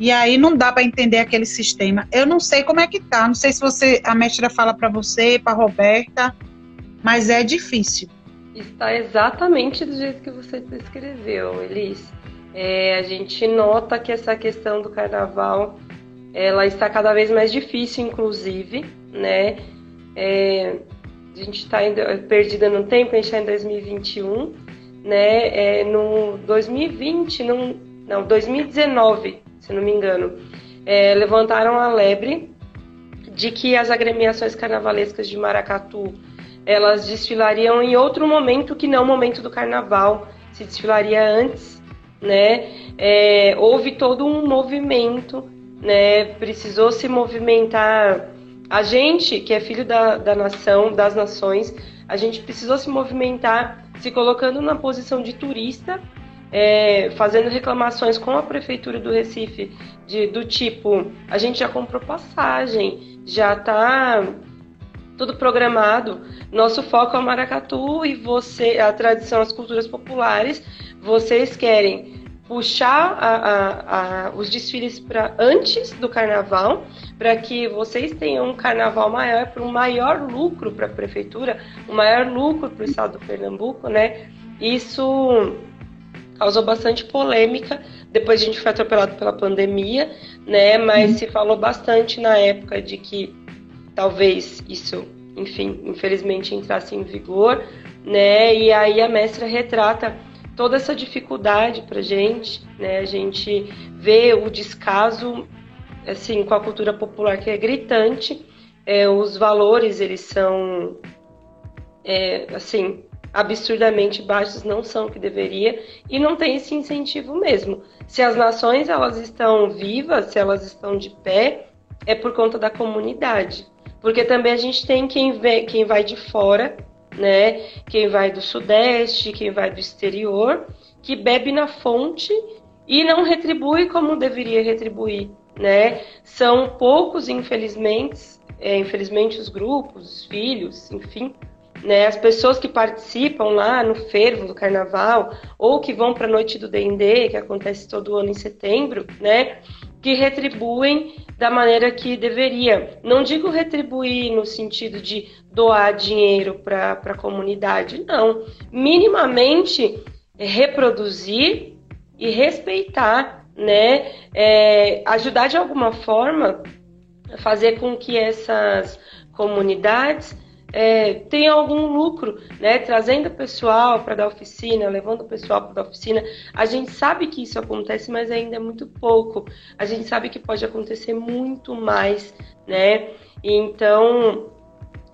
E aí não dá para entender aquele sistema. Eu não sei como é que tá, não sei se você a mestra fala para você, para Roberta, mas é difícil. Está exatamente do jeito que você descreveu, Elis. É, a gente nota que essa questão do carnaval ela está cada vez mais difícil, inclusive, né? É, a gente está perdida no tempo, a gente está em 2021, né? É, no 2020, não, não, 2019, se não me engano, é, levantaram a lebre de que as agremiações carnavalescas de Maracatu elas desfilariam em outro momento que não o momento do carnaval, se desfilaria antes né? É, houve todo um movimento, né? Precisou se movimentar. A gente, que é filho da, da nação, das nações, a gente precisou se movimentar, se colocando na posição de turista, é, fazendo reclamações com a prefeitura do Recife, de, do tipo, a gente já comprou passagem, já está tudo programado. Nosso foco é o maracatu e você, a tradição, as culturas populares. Vocês querem puxar a, a, a, os desfiles para antes do carnaval, para que vocês tenham um carnaval maior, para um maior lucro para a prefeitura, um maior lucro para o estado do Pernambuco, né? Isso causou bastante polêmica. Depois a gente foi atropelado pela pandemia, né? Mas uhum. se falou bastante na época de que talvez isso, enfim, infelizmente entrasse em vigor, né? E aí a mestra retrata toda essa dificuldade para gente, né? A gente vê o descaso, assim, com a cultura popular que é gritante. É, os valores eles são, é, assim, absurdamente baixos, não são o que deveria e não tem esse incentivo mesmo. Se as nações elas estão vivas, se elas estão de pé, é por conta da comunidade. Porque também a gente tem quem, vê, quem vai de fora, né? Quem vai do sudeste, quem vai do exterior, que bebe na fonte e não retribui como deveria retribuir, né? São poucos, infelizmente, é, infelizmente os grupos, os filhos, enfim, né? As pessoas que participam lá no fervo do carnaval ou que vão para a noite do D&D, que acontece todo ano em setembro, né? Que retribuem da maneira que deveria. Não digo retribuir no sentido de doar dinheiro para a comunidade, não. Minimamente reproduzir e respeitar, né? É, ajudar de alguma forma a fazer com que essas comunidades é, tem algum lucro, né? Trazendo o pessoal para dar oficina, levando o pessoal para dar oficina. A gente sabe que isso acontece, mas ainda é muito pouco. A gente sabe que pode acontecer muito mais, né? Então,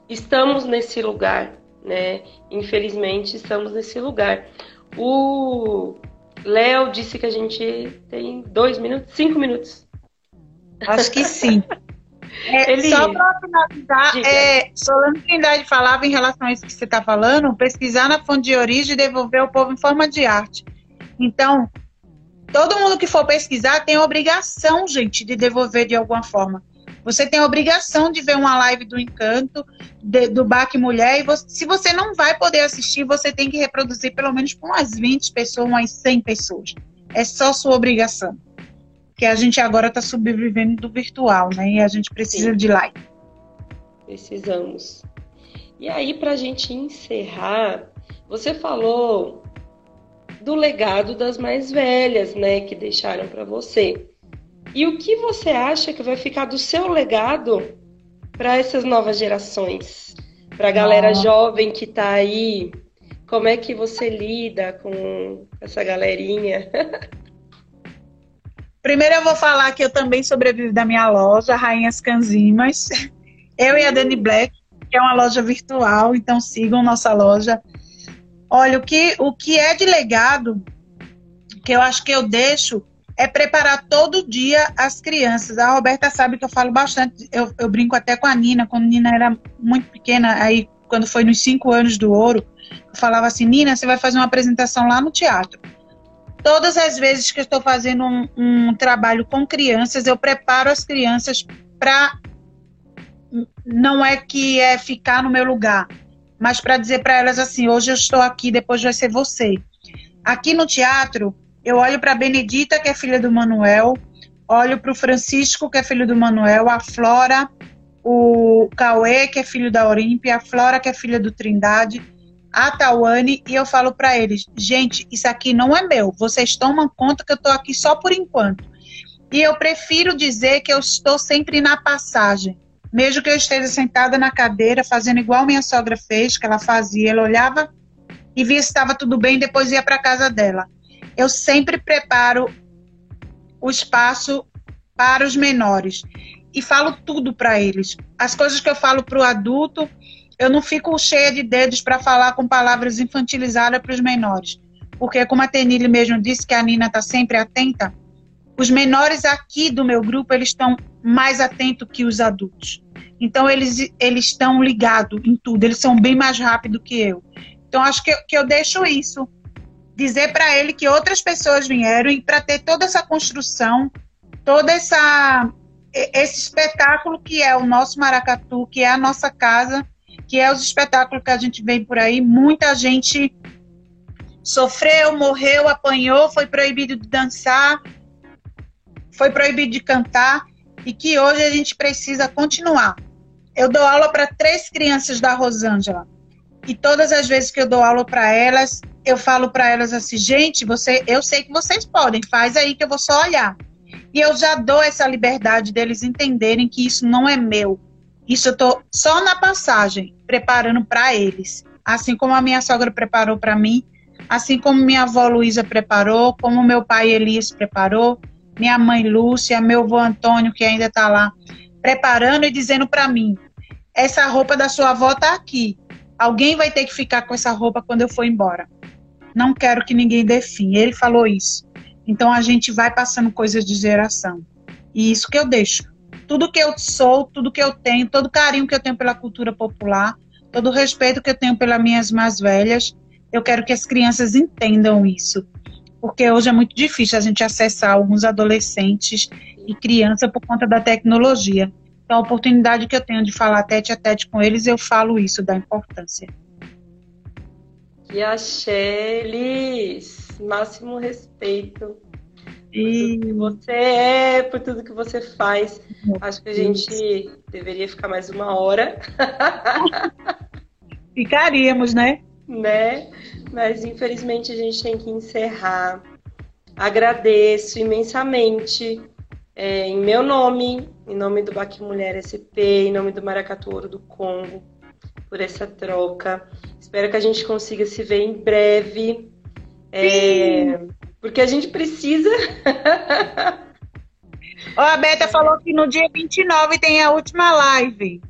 estamos nesse lugar, né? Infelizmente, estamos nesse lugar. O Léo disse que a gente tem dois minutos, cinco minutos. Acho que sim. É, Ele... Só para finalizar, é, Solano Trindade falava em relação a isso que você está falando, pesquisar na fonte de origem e devolver ao povo em forma de arte. Então, todo mundo que for pesquisar tem obrigação, gente, de devolver de alguma forma. Você tem a obrigação de ver uma live do Encanto, de, do Baque Mulher, e você, se você não vai poder assistir, você tem que reproduzir pelo menos com umas 20 pessoas, umas 100 pessoas. É só sua obrigação que a gente agora está sobrevivendo do virtual, né? E a gente precisa Sim. de live. Precisamos. E aí, para a gente encerrar, você falou do legado das mais velhas, né, que deixaram para você. E o que você acha que vai ficar do seu legado para essas novas gerações? Para a galera ah. jovem que está aí, como é que você lida com essa galerinha? Primeiro eu vou falar que eu também sobrevivo da minha loja, Rainhas Canzimas. Eu e a Dani Black, que é uma loja virtual, então sigam nossa loja. Olha, o que, o que é de legado, que eu acho que eu deixo, é preparar todo dia as crianças. A Roberta sabe que eu falo bastante, eu, eu brinco até com a Nina, quando a Nina era muito pequena, aí quando foi nos cinco anos do ouro, eu falava assim, Nina, você vai fazer uma apresentação lá no teatro Todas as vezes que eu estou fazendo um, um trabalho com crianças, eu preparo as crianças para. Não é que é ficar no meu lugar, mas para dizer para elas assim: hoje eu estou aqui, depois vai ser você. Aqui no teatro, eu olho para Benedita, que é filha do Manuel, olho para o Francisco, que é filho do Manuel, a Flora, o Cauê, que é filho da Olímpia, a Flora, que é filha do Trindade a Tawane e eu falo para eles: gente, isso aqui não é meu, vocês tomam conta que eu estou aqui só por enquanto. E eu prefiro dizer que eu estou sempre na passagem. Mesmo que eu esteja sentada na cadeira, fazendo igual minha sogra fez, que ela fazia, ela olhava e via se estava tudo bem, depois ia para casa dela. Eu sempre preparo o espaço para os menores e falo tudo para eles. As coisas que eu falo para o adulto, eu não fico cheia de dedos para falar com palavras infantilizadas para os menores. Porque, como a Tenille mesmo disse, que a Nina está sempre atenta, os menores aqui do meu grupo, eles estão mais atentos que os adultos. Então, eles, eles estão ligados em tudo, eles são bem mais rápidos que eu. Então, acho que, que eu deixo isso. Dizer para ele que outras pessoas vieram e para ter toda essa construção, toda essa esse espetáculo que é o nosso maracatu, que é a nossa casa, que é os espetáculos que a gente vê por aí, muita gente sofreu, morreu, apanhou, foi proibido de dançar, foi proibido de cantar e que hoje a gente precisa continuar. Eu dou aula para três crianças da Rosângela e todas as vezes que eu dou aula para elas, eu falo para elas assim, gente, você, eu sei que vocês podem, faz aí que eu vou só olhar. E eu já dou essa liberdade deles entenderem que isso não é meu, isso eu estou só na passagem, preparando para eles. Assim como a minha sogra preparou para mim, assim como minha avó Luísa preparou, como meu pai Elias preparou, minha mãe Lúcia, meu avô Antônio, que ainda está lá, preparando e dizendo para mim: essa roupa da sua avó está aqui. Alguém vai ter que ficar com essa roupa quando eu for embora. Não quero que ninguém dê fim. Ele falou isso. Então a gente vai passando coisas de geração. E isso que eu deixo tudo que eu sou, tudo que eu tenho, todo o carinho que eu tenho pela cultura popular, todo o respeito que eu tenho pelas minhas mais velhas, eu quero que as crianças entendam isso. Porque hoje é muito difícil a gente acessar alguns adolescentes e crianças por conta da tecnologia. Então, a oportunidade que eu tenho de falar tete a tete com eles, eu falo isso da importância. E achei, Liz, máximo respeito e... Você é, por tudo que você faz. Acho que a gente deveria ficar mais uma hora. Ficaríamos, né? Né? Mas infelizmente a gente tem que encerrar. Agradeço imensamente é, em meu nome, em nome do Baque Mulher SP, em nome do Maracatu Ouro do Congo, por essa troca. Espero que a gente consiga se ver em breve. É, porque a gente precisa. Ó, a Beta falou que no dia 29 tem a última live.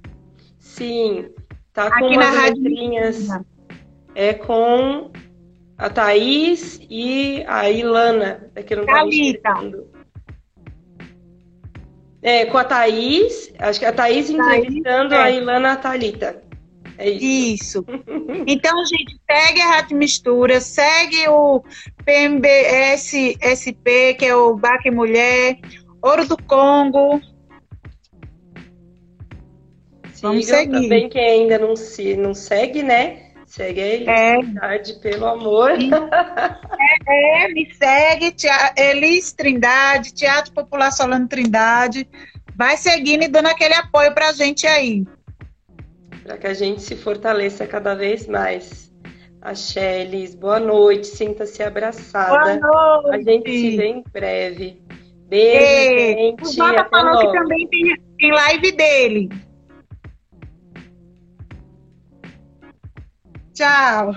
Sim, tá com Aqui umas letrinhas. É com a Thaís e a Ilana. É que não tá É, com a Thaís, acho que a Thaís entrevistando Thaís, é. a Ilana Thalita. É isso. isso. Então, gente, segue a Rádio Mistura, segue o PMBS SP, que é o Baque Mulher, Ouro do Congo. Vamos seguir. também quem ainda não, se, não segue, né? Segue aí, é. pelo amor. É, é, me segue, Elis Trindade, Teatro Popular Solano Trindade. Vai seguindo e dando aquele apoio pra gente aí. Para que a gente se fortaleça cada vez mais. Axé, Elis, boa noite, sinta-se abraçada. Boa noite. A gente se vê em breve. Beijo, e, gente. O Jota falou logo. que também tem, tem live dele. Tchau.